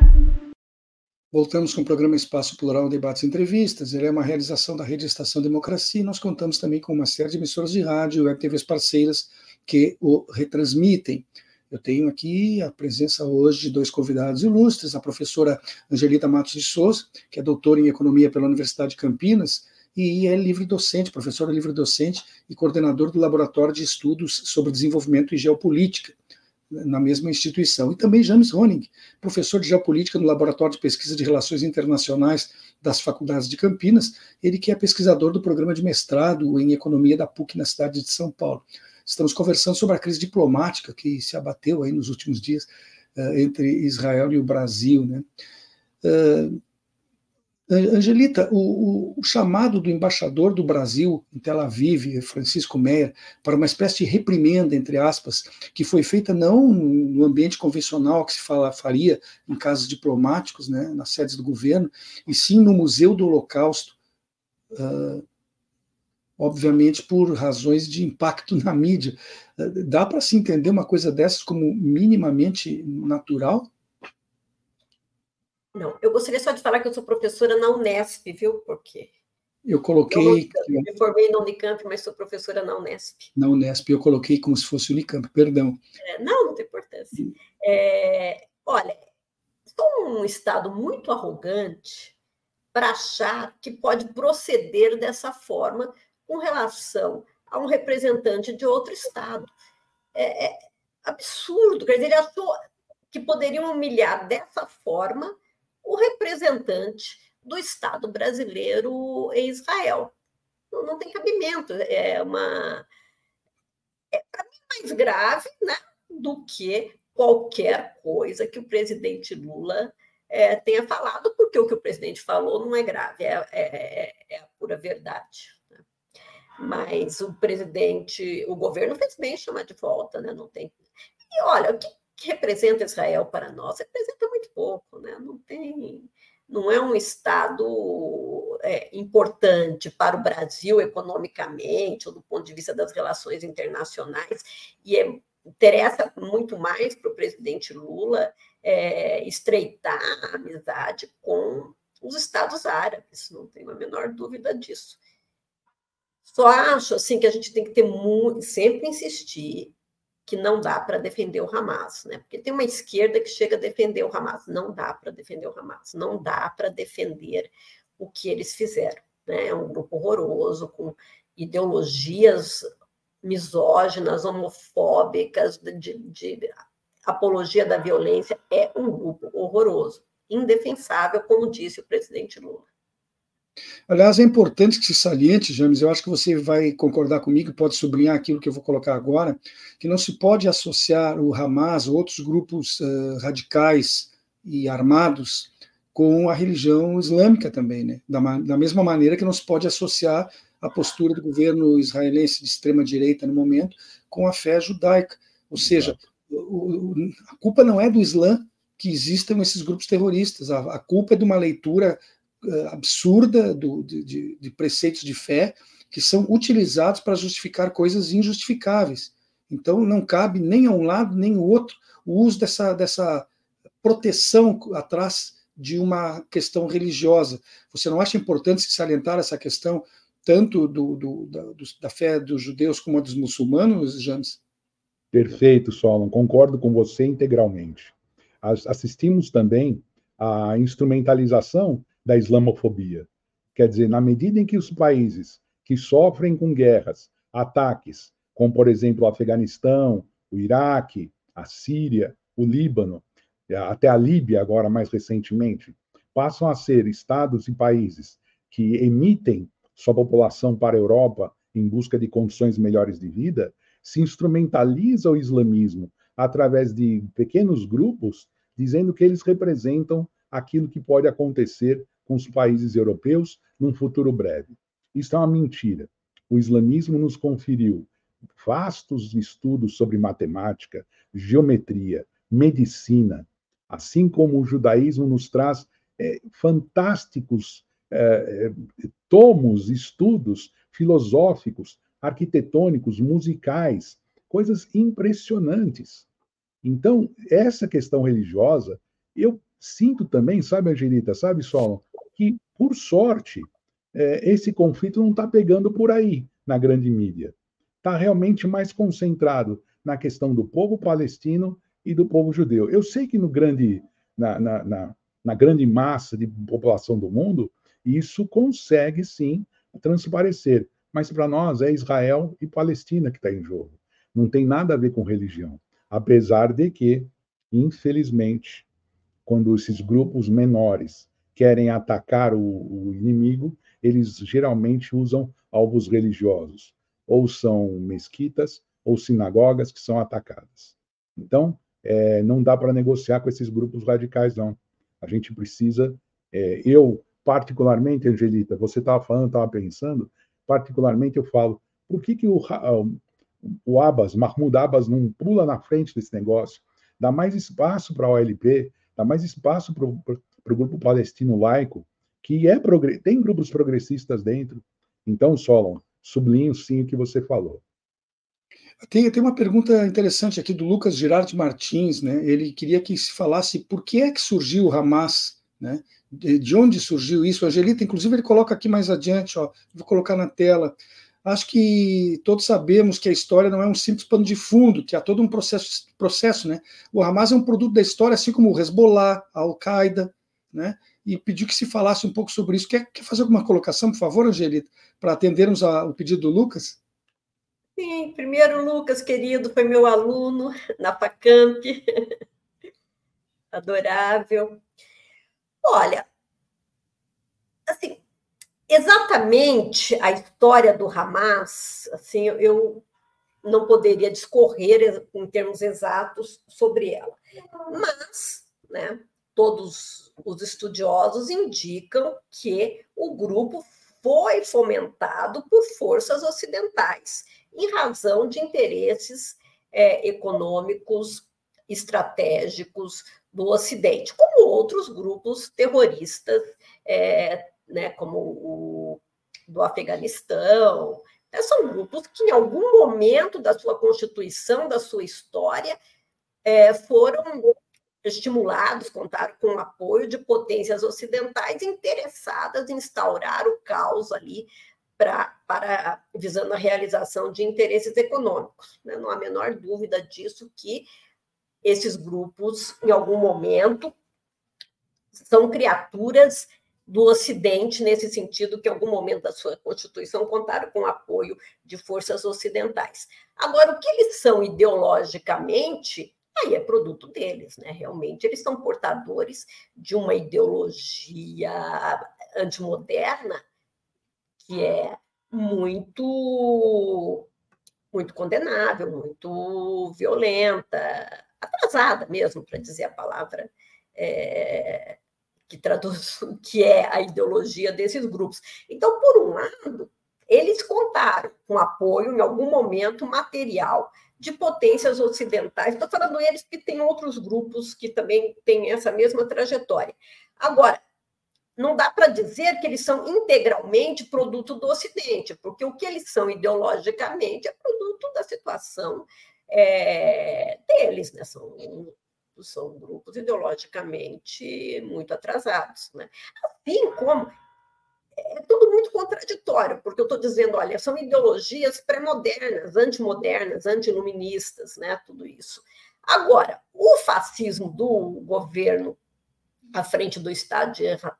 Voltamos com o programa Espaço Plural Debates e Entrevistas. Ele é uma realização da Rede Estação Democracia e nós contamos também com uma série de emissoras de rádio e web TVs parceiras que o retransmitem. Eu tenho aqui a presença hoje de dois convidados ilustres, a professora Angelita Matos de Souza, que é doutora em Economia pela Universidade de Campinas, e é livre docente, professora livre docente e coordenador do Laboratório de Estudos sobre Desenvolvimento e Geopolítica, na mesma instituição. E também James Honing, professor de geopolítica no Laboratório de Pesquisa de Relações Internacionais das Faculdades de Campinas, ele que é pesquisador do programa de mestrado em Economia da PUC na cidade de São Paulo. Estamos conversando sobre a crise diplomática que se abateu aí nos últimos dias uh, entre Israel e o Brasil. Né? Uh, Angelita, o, o, chamado do embaixador do Brasil em Tel Aviv, Francisco Meyer, para uma espécie de reprimenda, entre aspas, que foi feita não no ambiente convencional que se fala, faria em casos diplomáticos, né, nas sedes do governo, e sim no Museu do Holocausto, uh, obviamente por razões de impacto na mídia. Dá para se entender uma coisa dessas como minimamente natural? Não, eu gostaria só de falar que eu sou professora na Unesp, viu? Porque eu coloquei. Eu me formei na Unicamp, mas sou professora na Unesp. Na Unesp, eu coloquei como se fosse Unicamp, perdão. É, não, não tem importância. É, olha, sou um Estado muito arrogante para achar que pode proceder dessa forma com relação a um representante de outro Estado. É, é absurdo, quer dizer, ele achou que poderiam humilhar dessa forma o representante do Estado brasileiro em Israel. Não, não tem cabimento. É uma. É, para mim, mais grave né, do que qualquer coisa que o presidente Lula é, tenha falado, porque o que o presidente falou não é grave, é, é, é, é a pura verdade. Mas o presidente, o governo fez bem chamar de volta, né? Não tem. E olha, o que que representa Israel para nós representa muito pouco, né? Não tem, não é um estado é, importante para o Brasil economicamente ou do ponto de vista das relações internacionais e é, interessa muito mais para o presidente Lula é, estreitar a amizade com os estados árabes, não tenho a menor dúvida disso. Só acho assim que a gente tem que ter muito, sempre insistir que não dá para defender o Hamas, né? Porque tem uma esquerda que chega a defender o Hamas, não dá para defender o Hamas, não dá para defender o que eles fizeram, né? É um grupo horroroso com ideologias misóginas, homofóbicas, de, de apologia da violência, é um grupo horroroso, indefensável, como disse o presidente Lula. Aliás, é importante que se saliente, James, eu acho que você vai concordar comigo, pode sublinhar aquilo que eu vou colocar agora, que não se pode associar o Hamas ou outros grupos uh, radicais e armados com a religião islâmica também, né? Da, da, mesma maneira que não se pode associar a postura do governo israelense de extrema direita no momento com a fé judaica. Ou seja, o, o, a culpa não é do Islã que existam esses grupos terroristas, a, a culpa é de uma leitura absurda do, de, de preceitos de fé que são utilizados para justificar coisas injustificáveis. Então, não cabe nem a um lado nem o outro o uso dessa, dessa proteção atrás de uma questão religiosa. Você não acha importante se salientar essa questão tanto do, do, da, do, da, fé dos judeus como a dos muçulmanos, James? Perfeito, Solon, concordo com você integralmente. Assistimos também à instrumentalização da islamofobia. Quer dizer, na medida em que os países que sofrem com guerras, ataques, como por exemplo o Afeganistão, o Iraque, a Síria, o Líbano, até a Líbia agora mais recentemente, passam a ser estados e países que emitem sua população para a Europa em busca de condições melhores de vida, se instrumentaliza o islamismo através de pequenos grupos, dizendo que eles representam aquilo que pode acontecer com os países europeus num futuro breve. Isso é uma mentira. O islamismo nos conferiu vastos estudos sobre matemática, geometria, medicina, assim como o judaísmo nos traz é, fantásticos é, é tomos, estudos filosóficos, arquitetônicos, musicais, coisas impressionantes. Então, essa questão religiosa, eu sinto também, sabe, Angelita, sabe, Solon, que, por sorte, é, esse conflito não está pegando por aí na grande mídia. Está realmente mais concentrado na questão do povo palestino e do povo judeu. Eu sei que no grande, na, na, na, na grande massa de população do mundo, isso consegue sim transparecer. Mas para nós é Israel e Palestina que está em jogo. Não tem nada a ver com religião. Apesar de que, infelizmente, quando esses grupos menores querem atacar o, o inimigo, eles geralmente usam alvos religiosos, ou são mesquitas ou sinagogas que são atacadas. Então, é, não dá para negociar com esses grupos radicais, não. A gente precisa. É, eu, particularmente, Angelita, você estava falando, estava pensando, particularmente eu falo, por que, que o, o Abbas, Mahmoud Abbas, não pula na frente desse negócio? Dá mais espaço para a OLP, dá mais espaço para o grupo palestino laico, que é tem grupos progressistas dentro. Então, Solon, sublinho sim o que você falou. Tem, tem uma pergunta interessante aqui do Lucas Girardi Martins, né? Ele queria que se falasse por que é que surgiu o Hamas, né? De, de onde surgiu isso? Angelita, inclusive, ele coloca aqui mais adiante, ó, vou colocar na tela. Acho que todos sabemos que a história não é um simples pano de fundo, que há todo um processo, processo né? O Hamas é um produto da história, assim como o Hezbollah, a Al-Qaeda, né? E pediu que se falasse um pouco sobre isso. Quer, quer fazer alguma colocação, por favor, Angelita, para atendermos ao pedido do Lucas? Sim, primeiro, Lucas, querido, foi meu aluno na FACAMP. Adorável. Olha, assim, exatamente a história do Hamas, assim, eu não poderia discorrer em termos exatos sobre ela. Mas, né, todos os estudiosos indicam que o grupo foi fomentado por forças ocidentais em razão de interesses é, econômicos estratégicos do Ocidente, como outros grupos terroristas, é, né, como o do Afeganistão. Né, são grupos que, em algum momento da sua constituição, da sua história, é, foram estimulados, contaram com o apoio de potências ocidentais interessadas em instaurar o caos ali pra, para visando a realização de interesses econômicos. Né? Não há a menor dúvida disso que esses grupos, em algum momento, são criaturas do Ocidente, nesse sentido, que em algum momento da sua Constituição contaram com o apoio de forças ocidentais. Agora, o que eles são ideologicamente, aí é produto deles, né? Realmente, eles são portadores de uma ideologia antimoderna que é muito muito condenável, muito violenta, atrasada mesmo, para dizer a palavra é, que traduz o que é a ideologia desses grupos. Então, por um lado, eles contaram com apoio, em algum momento, material de potências ocidentais. Estou falando eles que tem outros grupos que também têm essa mesma trajetória. Agora, não dá para dizer que eles são integralmente produto do Ocidente, porque o que eles são ideologicamente é produto da situação é, deles, né? São, são grupos ideologicamente muito atrasados, né? Assim como é tudo muito contraditório, porque eu estou dizendo, olha, são ideologias pré-modernas, antimodernas, antiluministas, né? Tudo isso. Agora, o fascismo do governo à frente do Estado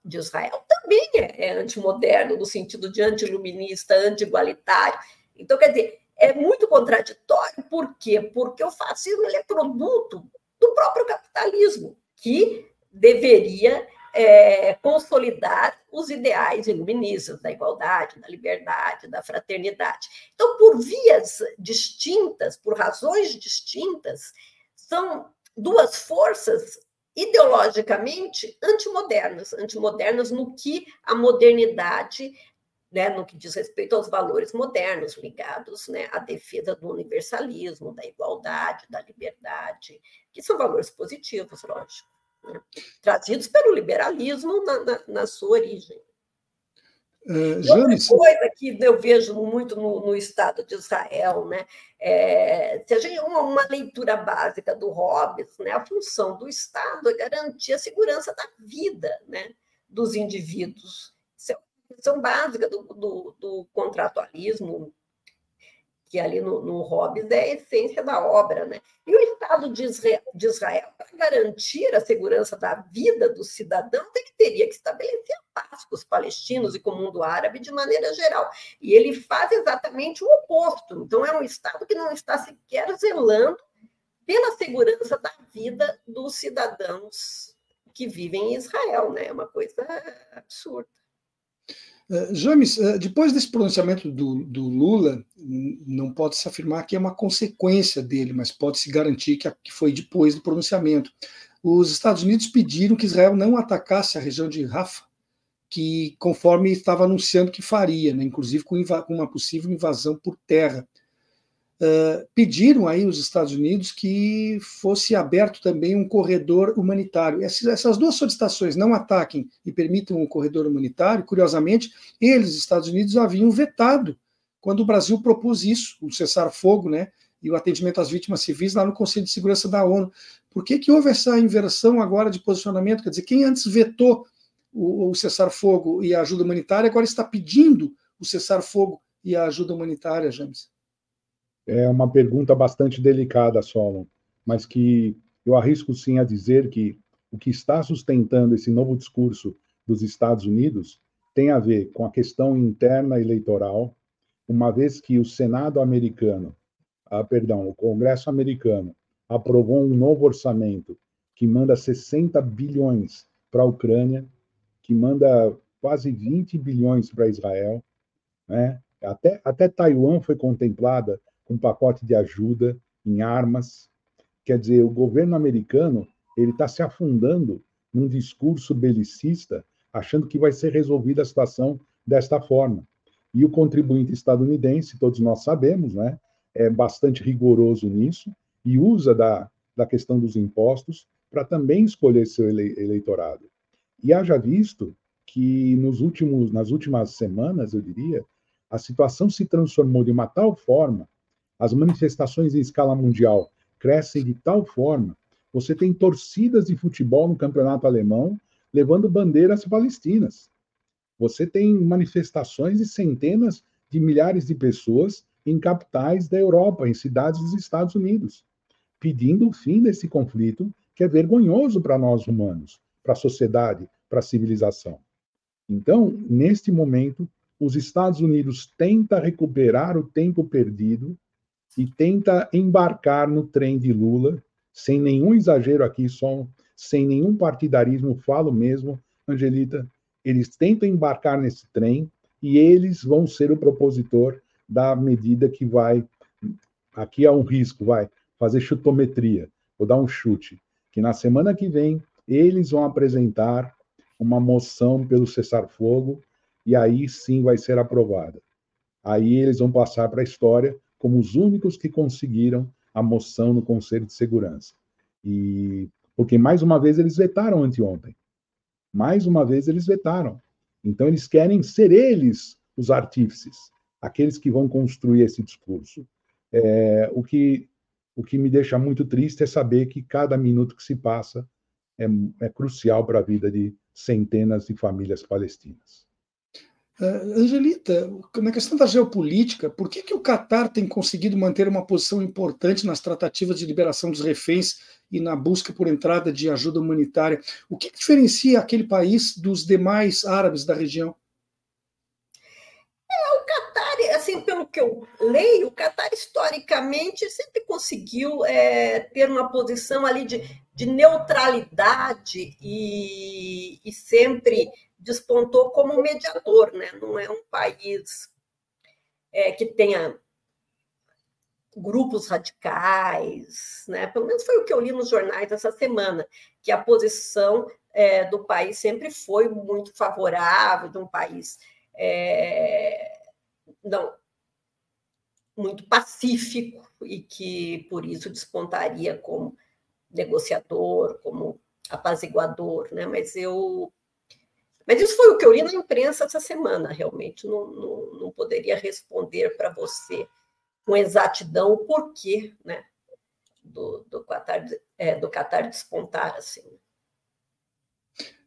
de Israel também é, é antimoderno, no sentido de antiluminista, anti-igualitário. Então, quer dizer, é muito contraditório, por quê? Porque o fascismo é produto do próprio capitalismo, que deveria é, consolidar os ideais iluministas da igualdade, da liberdade, da fraternidade. Então, por vias distintas, por razões distintas, são duas forças ideologicamente antimodernas, antimodernas no que a modernidade, né, no que diz respeito aos valores modernos ligados né, à defesa do universalismo, da igualdade, da liberdade, que são valores positivos, lógico, né, trazidos pelo liberalismo na, na, na sua origem. Uh, outra coisa que eu vejo muito no, no Estado de Israel, né? É, se a gente, uma, uma, leitura básica do Hobbes, né? a função do Estado é garantir a segurança da vida né? dos indivíduos. Função básica do, do, do contratualismo que ali no, no Hobbes é a essência da obra. Né? E o Estado de Israel, de Israel para garantir a segurança da vida do cidadão, ele teria que estabelecer a paz com os palestinos e com o mundo árabe de maneira geral. E ele faz exatamente o oposto. Então, é um Estado que não está sequer zelando pela segurança da vida dos cidadãos que vivem em Israel, né? É uma coisa absurda. Uh, James, uh, depois desse pronunciamento do, do, Lula, não pode se afirmar que é uma consequência dele, mas pode se garantir que, que foi depois do pronunciamento. Os Estados Unidos pediram que Israel não atacasse a região de Rafah, que conforme estava anunciando que faria, né, inclusive com, com, uma possível invasão por terra. Uh, pediram aí os Estados Unidos que fosse aberto também um corredor humanitário. Essas, essas duas solicitações não ataquem e permitam um corredor humanitário, curiosamente, eles, Estados Unidos, haviam vetado quando o Brasil propôs isso, o cessar-fogo, né, e o atendimento às vítimas civis lá no Conselho de Segurança da ONU. Por que, que houve essa inversão agora de posicionamento? Quer dizer, quem antes vetou o, o cessar-fogo e a ajuda humanitária, agora está pedindo o cessar-fogo e a ajuda humanitária, James? É uma pergunta bastante delicada, Solon, mas que eu arrisco sim a dizer que o que está sustentando esse novo discurso dos Estados Unidos tem a ver com a questão interna eleitoral, uma vez que o Senado americano, ah, perdão, o Congresso americano aprovou um novo orçamento que manda 60 bilhões para a Ucrânia que manda quase 20 bilhões para Israel. Né? Até, até Taiwan foi contemplada um pacote de ajuda em armas. Quer dizer, o governo americano ele está se afundando num discurso belicista, achando que vai ser resolvida a situação desta forma. E o contribuinte estadunidense, todos nós sabemos, né, é bastante rigoroso nisso e usa da, da questão dos impostos para também escolher seu eleitorado. E haja visto que nos últimos, nas últimas semanas, eu diria, a situação se transformou de uma tal forma, as manifestações em escala mundial crescem de tal forma, você tem torcidas de futebol no campeonato alemão levando bandeiras palestinas. Você tem manifestações de centenas de milhares de pessoas em capitais da Europa, em cidades dos Estados Unidos, pedindo o fim desse conflito que é vergonhoso para nós humanos para a sociedade, para a civilização. Então, neste momento, os Estados Unidos tenta recuperar o tempo perdido e tenta embarcar no trem de Lula, sem nenhum exagero aqui, só sem nenhum partidarismo, falo mesmo, Angelita, eles tentam embarcar nesse trem e eles vão ser o propositor da medida que vai, aqui há um risco, vai fazer chutometria, vou dar um chute, que na semana que vem eles vão apresentar uma moção pelo cessar-fogo e aí sim vai ser aprovada. Aí eles vão passar para a história como os únicos que conseguiram a moção no Conselho de Segurança. E porque mais uma vez eles vetaram anteontem. Mais uma vez eles vetaram. Então eles querem ser eles os artífices, aqueles que vão construir esse discurso. É, o que o que me deixa muito triste é saber que cada minuto que se passa é, é crucial para a vida de centenas de famílias palestinas. Uh, Angelita, na questão da geopolítica, por que, que o Catar tem conseguido manter uma posição importante nas tratativas de liberação dos reféns e na busca por entrada de ajuda humanitária? O que, que diferencia aquele país dos demais árabes da região? É, o Catar, assim, pelo que eu leio, o Catar historicamente sempre conseguiu é, ter uma posição ali de de neutralidade e, e sempre despontou como mediador, né? não é um país é, que tenha grupos radicais, né? pelo menos foi o que eu li nos jornais essa semana, que a posição é, do país sempre foi muito favorável, de um país é, não, muito pacífico e que por isso despontaria como negociador, como apaziguador, né? Mas eu mas isso foi o que eu li na imprensa essa semana, realmente. Não, não, não poderia responder para você com exatidão o porquê né, do, do, Qatar, é, do Qatar despontar assim.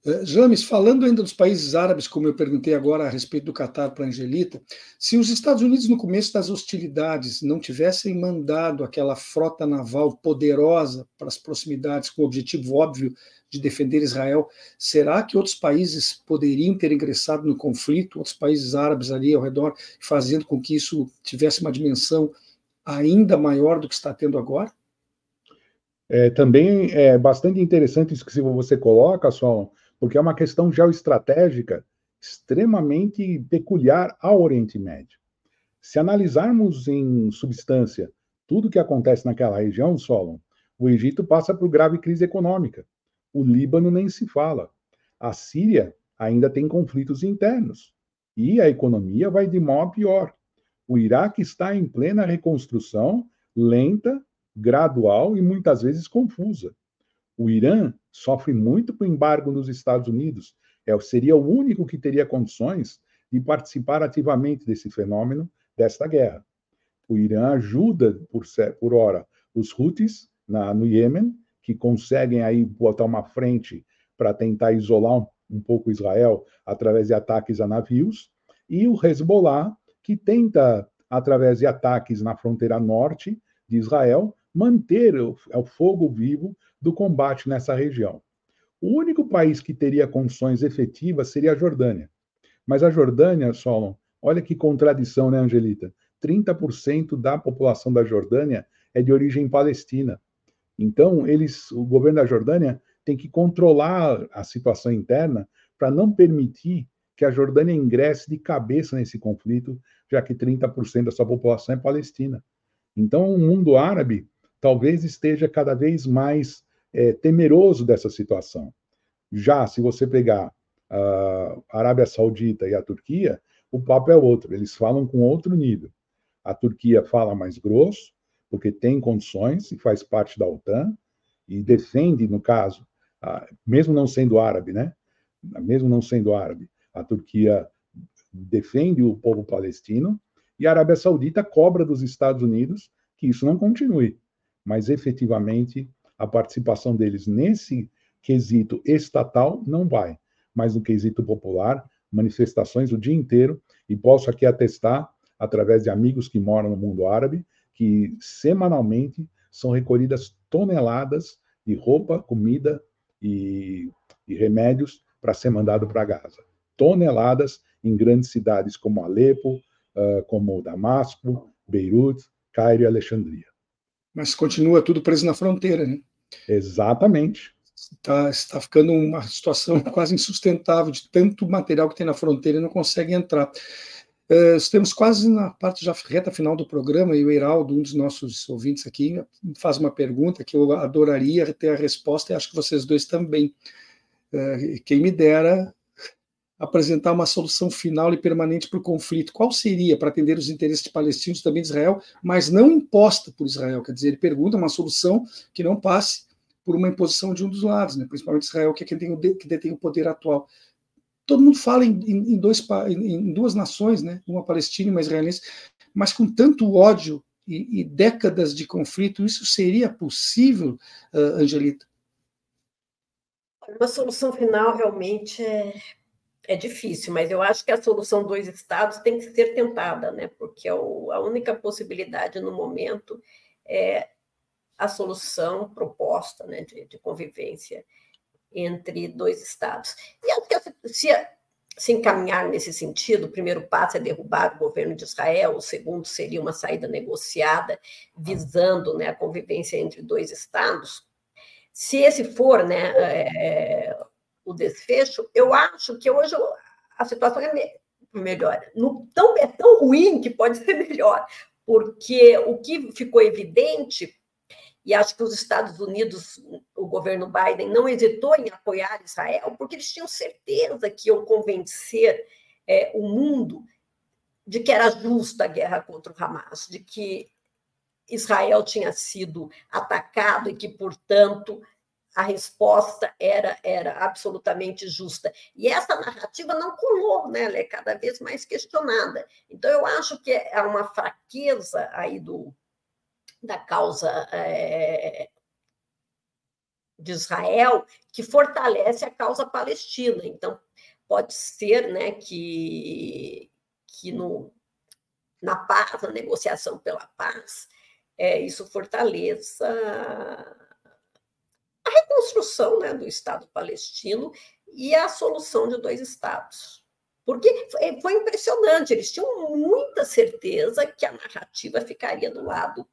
Eh, James, falando ainda dos países árabes, como eu perguntei agora a respeito do Catar para Angelita, se os Estados Unidos, no começo das hostilidades, não tivessem mandado aquela frota naval poderosa para as proximidades, com o objetivo óbvio de defender Israel, será que outros países poderiam ter ingressado no conflito, outros países árabes ali ao redor, fazendo com que isso tivesse uma dimensão ainda maior do que está tendo agora? É, também é bastante interessante isso que você coloca, Solon, porque é uma questão geoestratégica extremamente peculiar ao Oriente Médio. Se analisarmos em substância tudo o que acontece naquela região, Solon, o Egito passa por grave crise econômica. O Líbano nem se fala. A Síria ainda tem conflitos internos. E a economia vai de mal a pior. O Iraque está em plena reconstrução, lenta, gradual e muitas vezes confusa. O Irã sofre muito com o embargo dos Estados Unidos. É, seria o único que teria condições de participar ativamente desse fenômeno, desta guerra. O Irã ajuda, por, por hora, os Houthis na, no Iêmen, que conseguem aí botar uma frente para tentar isolar um, um pouco Israel através de ataques a navios, e o Hezbollah, que tenta, através de ataques na fronteira norte de Israel, manter o, o fogo vivo do combate nessa região. O único país que teria condições efetivas seria a Jordânia. Mas a Jordânia, Solon, olha que contradição, né, Angelita? 30% da população da Jordânia é de origem palestina. Então, eles, o governo da Jordânia tem que controlar a situação interna para não permitir que a Jordânia ingresse de cabeça nesse conflito, já que 30% da sua população é palestina. Então, o mundo árabe talvez esteja cada vez mais é, temeroso dessa situação. Já se você pegar a Arábia Saudita e a Turquia, o papo é outro, eles falam com outro nível. A Turquia fala mais grosso, porque tem condições e faz parte da OTAN, e defende, no caso, mesmo não sendo árabe, né? Mesmo não sendo árabe, a Turquia defende o povo palestino e a Arábia Saudita cobra dos Estados Unidos que isso não continue. Mas efetivamente a participação deles nesse quesito estatal não vai, mas no quesito popular, manifestações o dia inteiro e posso aqui atestar através de amigos que moram no mundo árabe que semanalmente são recolhidas toneladas de roupa, comida e, e remédios para ser mandado para Gaza toneladas em grandes cidades como Alepo, uh, como Damasco, Beirute, Cairo e Alexandria. Mas continua tudo preso na fronteira, né? Exatamente. Está, está ficando uma situação quase insustentável de tanto material que tem na fronteira e não consegue entrar. Uh, estamos quase na parte já reta final do programa e o Heraldo, um dos nossos ouvintes aqui, faz uma pergunta que eu adoraria ter a resposta e acho que vocês dois também. Uh, quem me dera apresentar uma solução final e permanente para o conflito. Qual seria para atender os interesses palestinos também de Israel, mas não imposta por Israel? Quer dizer, ele pergunta uma solução que não passe por uma imposição de um dos lados, né? principalmente Israel, que é quem tem o, que detém o poder atual. Todo mundo fala em, em, dois, em duas nações, né? uma palestina e uma israelense, mas com tanto ódio e, e décadas de conflito, isso seria possível, uh, Angelita? Uma solução final realmente é é difícil, mas eu acho que a solução dois estados tem que ser tentada, né? Porque a única possibilidade no momento é a solução proposta né, de, de convivência entre dois estados. E acho que se, se encaminhar nesse sentido, o primeiro passo é derrubar o governo de Israel, o segundo seria uma saída negociada visando né, a convivência entre dois estados. Se esse for né, é, o desfecho, eu acho que hoje a situação é melhor. No, tão, é tão ruim que pode ser melhor, porque o que ficou evidente, e acho que os Estados Unidos, o governo Biden, não hesitou em apoiar Israel, porque eles tinham certeza que iam convencer é, o mundo de que era justa a guerra contra o Hamas, de que Israel tinha sido atacado e que, portanto, a resposta era, era absolutamente justa. E essa narrativa não colou, né? ela é cada vez mais questionada. Então, eu acho que é uma fraqueza aí do, da causa é, de Israel que fortalece a causa palestina. Então, pode ser né, que, que no, na paz, na negociação pela paz, é, isso fortaleça a reconstrução né, do Estado palestino e a solução de dois Estados. Porque foi impressionante, eles tinham muita certeza que a narrativa ficaria do lado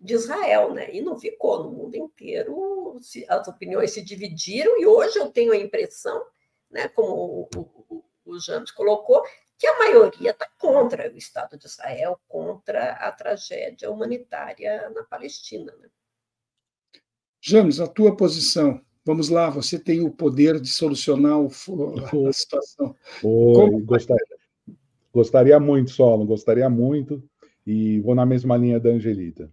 de Israel, né? E não ficou no mundo inteiro, as opiniões se dividiram, e hoje eu tenho a impressão, né, como o, o, o James colocou, que a maioria está contra o Estado de Israel, contra a tragédia humanitária na Palestina. Né? James, a tua posição. Vamos lá, você tem o poder de solucionar o, a situação. Oi, gostaria, gostaria muito, Solo, gostaria muito, e vou na mesma linha da Angelita.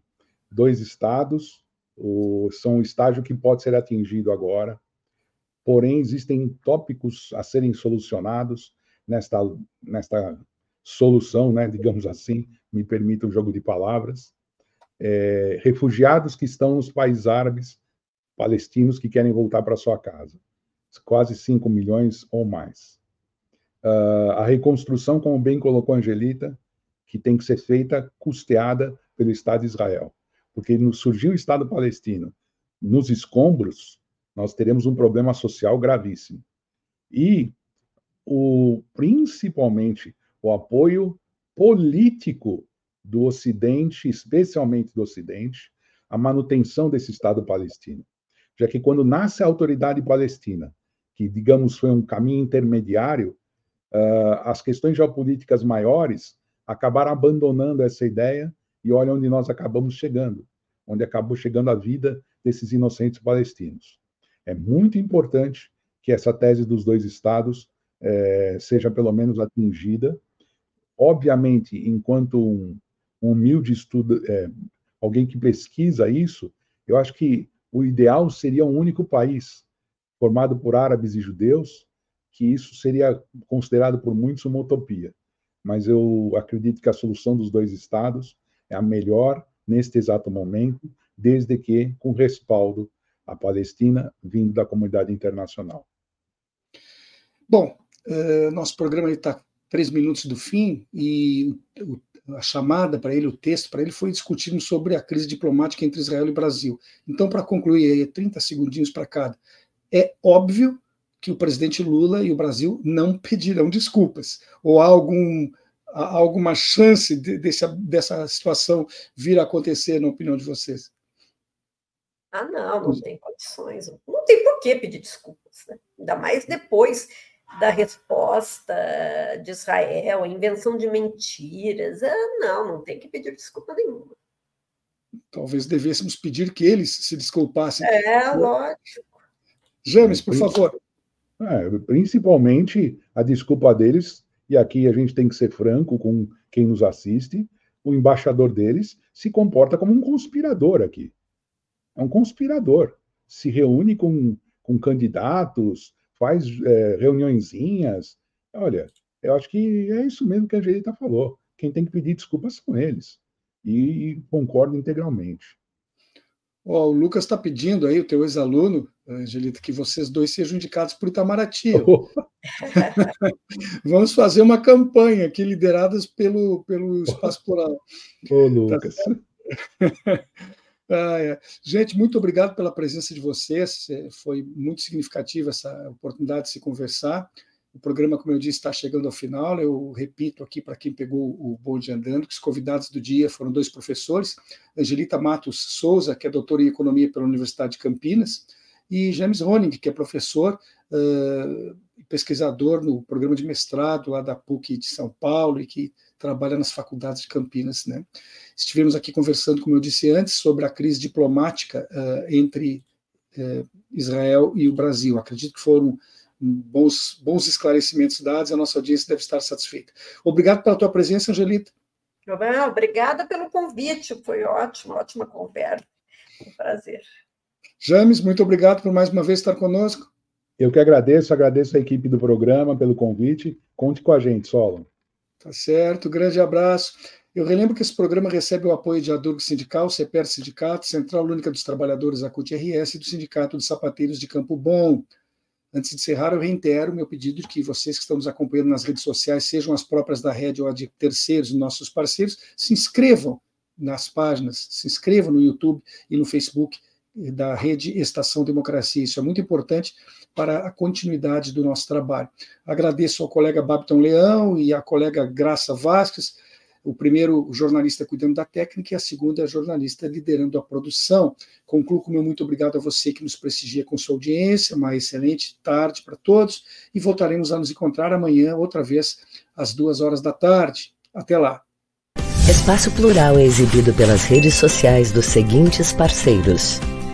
Dois estados, o, são o estágio que pode ser atingido agora, porém existem tópicos a serem solucionados nesta, nesta solução, né, digamos assim, me permita o jogo de palavras, é, refugiados que estão nos países árabes, palestinos que querem voltar para sua casa, quase 5 milhões ou mais. Uh, a reconstrução, como bem colocou a Angelita, que tem que ser feita custeada pelo Estado de Israel, porque no surgiu o Estado palestino nos escombros, nós teremos um problema social gravíssimo. E o, principalmente o apoio político do Ocidente, especialmente do Ocidente, à manutenção desse Estado palestino. Já que quando nasce a autoridade palestina, que, digamos, foi um caminho intermediário, uh, as questões geopolíticas maiores acabaram abandonando essa ideia e olha onde nós acabamos chegando, onde acabou chegando a vida desses inocentes palestinos. É muito importante que essa tese dos dois estados é, seja pelo menos atingida. Obviamente, enquanto um, um humilde estudo, é, alguém que pesquisa isso, eu acho que o ideal seria um único país, formado por árabes e judeus, que isso seria considerado por muitos uma utopia. Mas eu acredito que a solução dos dois estados é a melhor neste exato momento, desde que com respaldo à Palestina vindo da comunidade internacional. Bom, Uh, nosso programa está três minutos do fim e o, a chamada para ele, o texto para ele, foi discutindo sobre a crise diplomática entre Israel e Brasil. Então, para concluir aí, 30 segundinhos para cada, é óbvio que o presidente Lula e o Brasil não pedirão desculpas, ou há, algum, há alguma chance de, desse, dessa situação vir a acontecer, na opinião de vocês? Ah, não, não tem condições. Não tem por que pedir desculpas, né? ainda mais depois da resposta de Israel, a invenção de mentiras. Ah, não, não tem que pedir desculpa nenhuma. Talvez devêssemos pedir que eles se desculpassem. É, lógico. James, por favor. É, principalmente a desculpa deles, e aqui a gente tem que ser franco com quem nos assiste, o embaixador deles se comporta como um conspirador aqui. É um conspirador. Se reúne com, com candidatos, faz é, reuniõezinhas. Olha, eu acho que é isso mesmo que a Angelita falou. Quem tem que pedir desculpas são eles. E concordo integralmente. Oh, o Lucas está pedindo aí, o teu ex-aluno, Angelita, que vocês dois sejam indicados por Itamaraty. Oh. Vamos fazer uma campanha aqui, lideradas pelo, pelo Espaço Plural. Ô, oh, Lucas. Tá ah, é. Gente, muito obrigado pela presença de vocês. É, foi muito significativa essa oportunidade de se conversar. O programa, como eu disse, está chegando ao final. Eu repito aqui para quem pegou o bonde andando, que os convidados do dia foram dois professores, Angelita Matos Souza, que é doutora em Economia pela Universidade de Campinas, e James Honing, que é professor uh, pesquisador no programa de mestrado lá da PUC de São Paulo e que trabalha nas faculdades de Campinas. Né? Estivemos aqui conversando, como eu disse antes, sobre a crise diplomática uh, entre uh, Israel e o Brasil. Acredito que foram bons, bons esclarecimentos dados, a nossa audiência deve estar satisfeita. Obrigado pela tua presença, Angelita. Obrigada pelo convite, foi ótimo, ótima conversa. Um prazer. James, muito obrigado por mais uma vez estar conosco. Eu que agradeço, agradeço a equipe do programa pelo convite. Conte com a gente, Solon. Tá certo, grande abraço. Eu relembro que esse programa recebe o apoio de Adurgo Sindical, CEPER Sindicato, Central Única dos Trabalhadores, a CUT-RS, e do Sindicato de Sapateiros de Campo Bom. Antes de encerrar, eu reitero meu pedido de que vocês que estão nos acompanhando nas redes sociais, sejam as próprias da rede ou de terceiros, nossos parceiros, se inscrevam nas páginas, se inscrevam no YouTube e no Facebook da rede Estação Democracia. Isso é muito importante para a continuidade do nosso trabalho. Agradeço ao colega Babton Leão e à colega Graça Vasques, o primeiro jornalista cuidando da técnica e a segunda jornalista liderando a produção. Concluo com meu muito obrigado a você que nos prestigia com sua audiência, uma excelente tarde para todos e voltaremos a nos encontrar amanhã, outra vez, às duas horas da tarde. Até lá. Espaço Plural é exibido pelas redes sociais dos seguintes parceiros: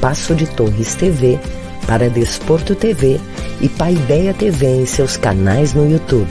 Passo de Torres TV, para Desporto TV e Paideia TV em seus canais no YouTube.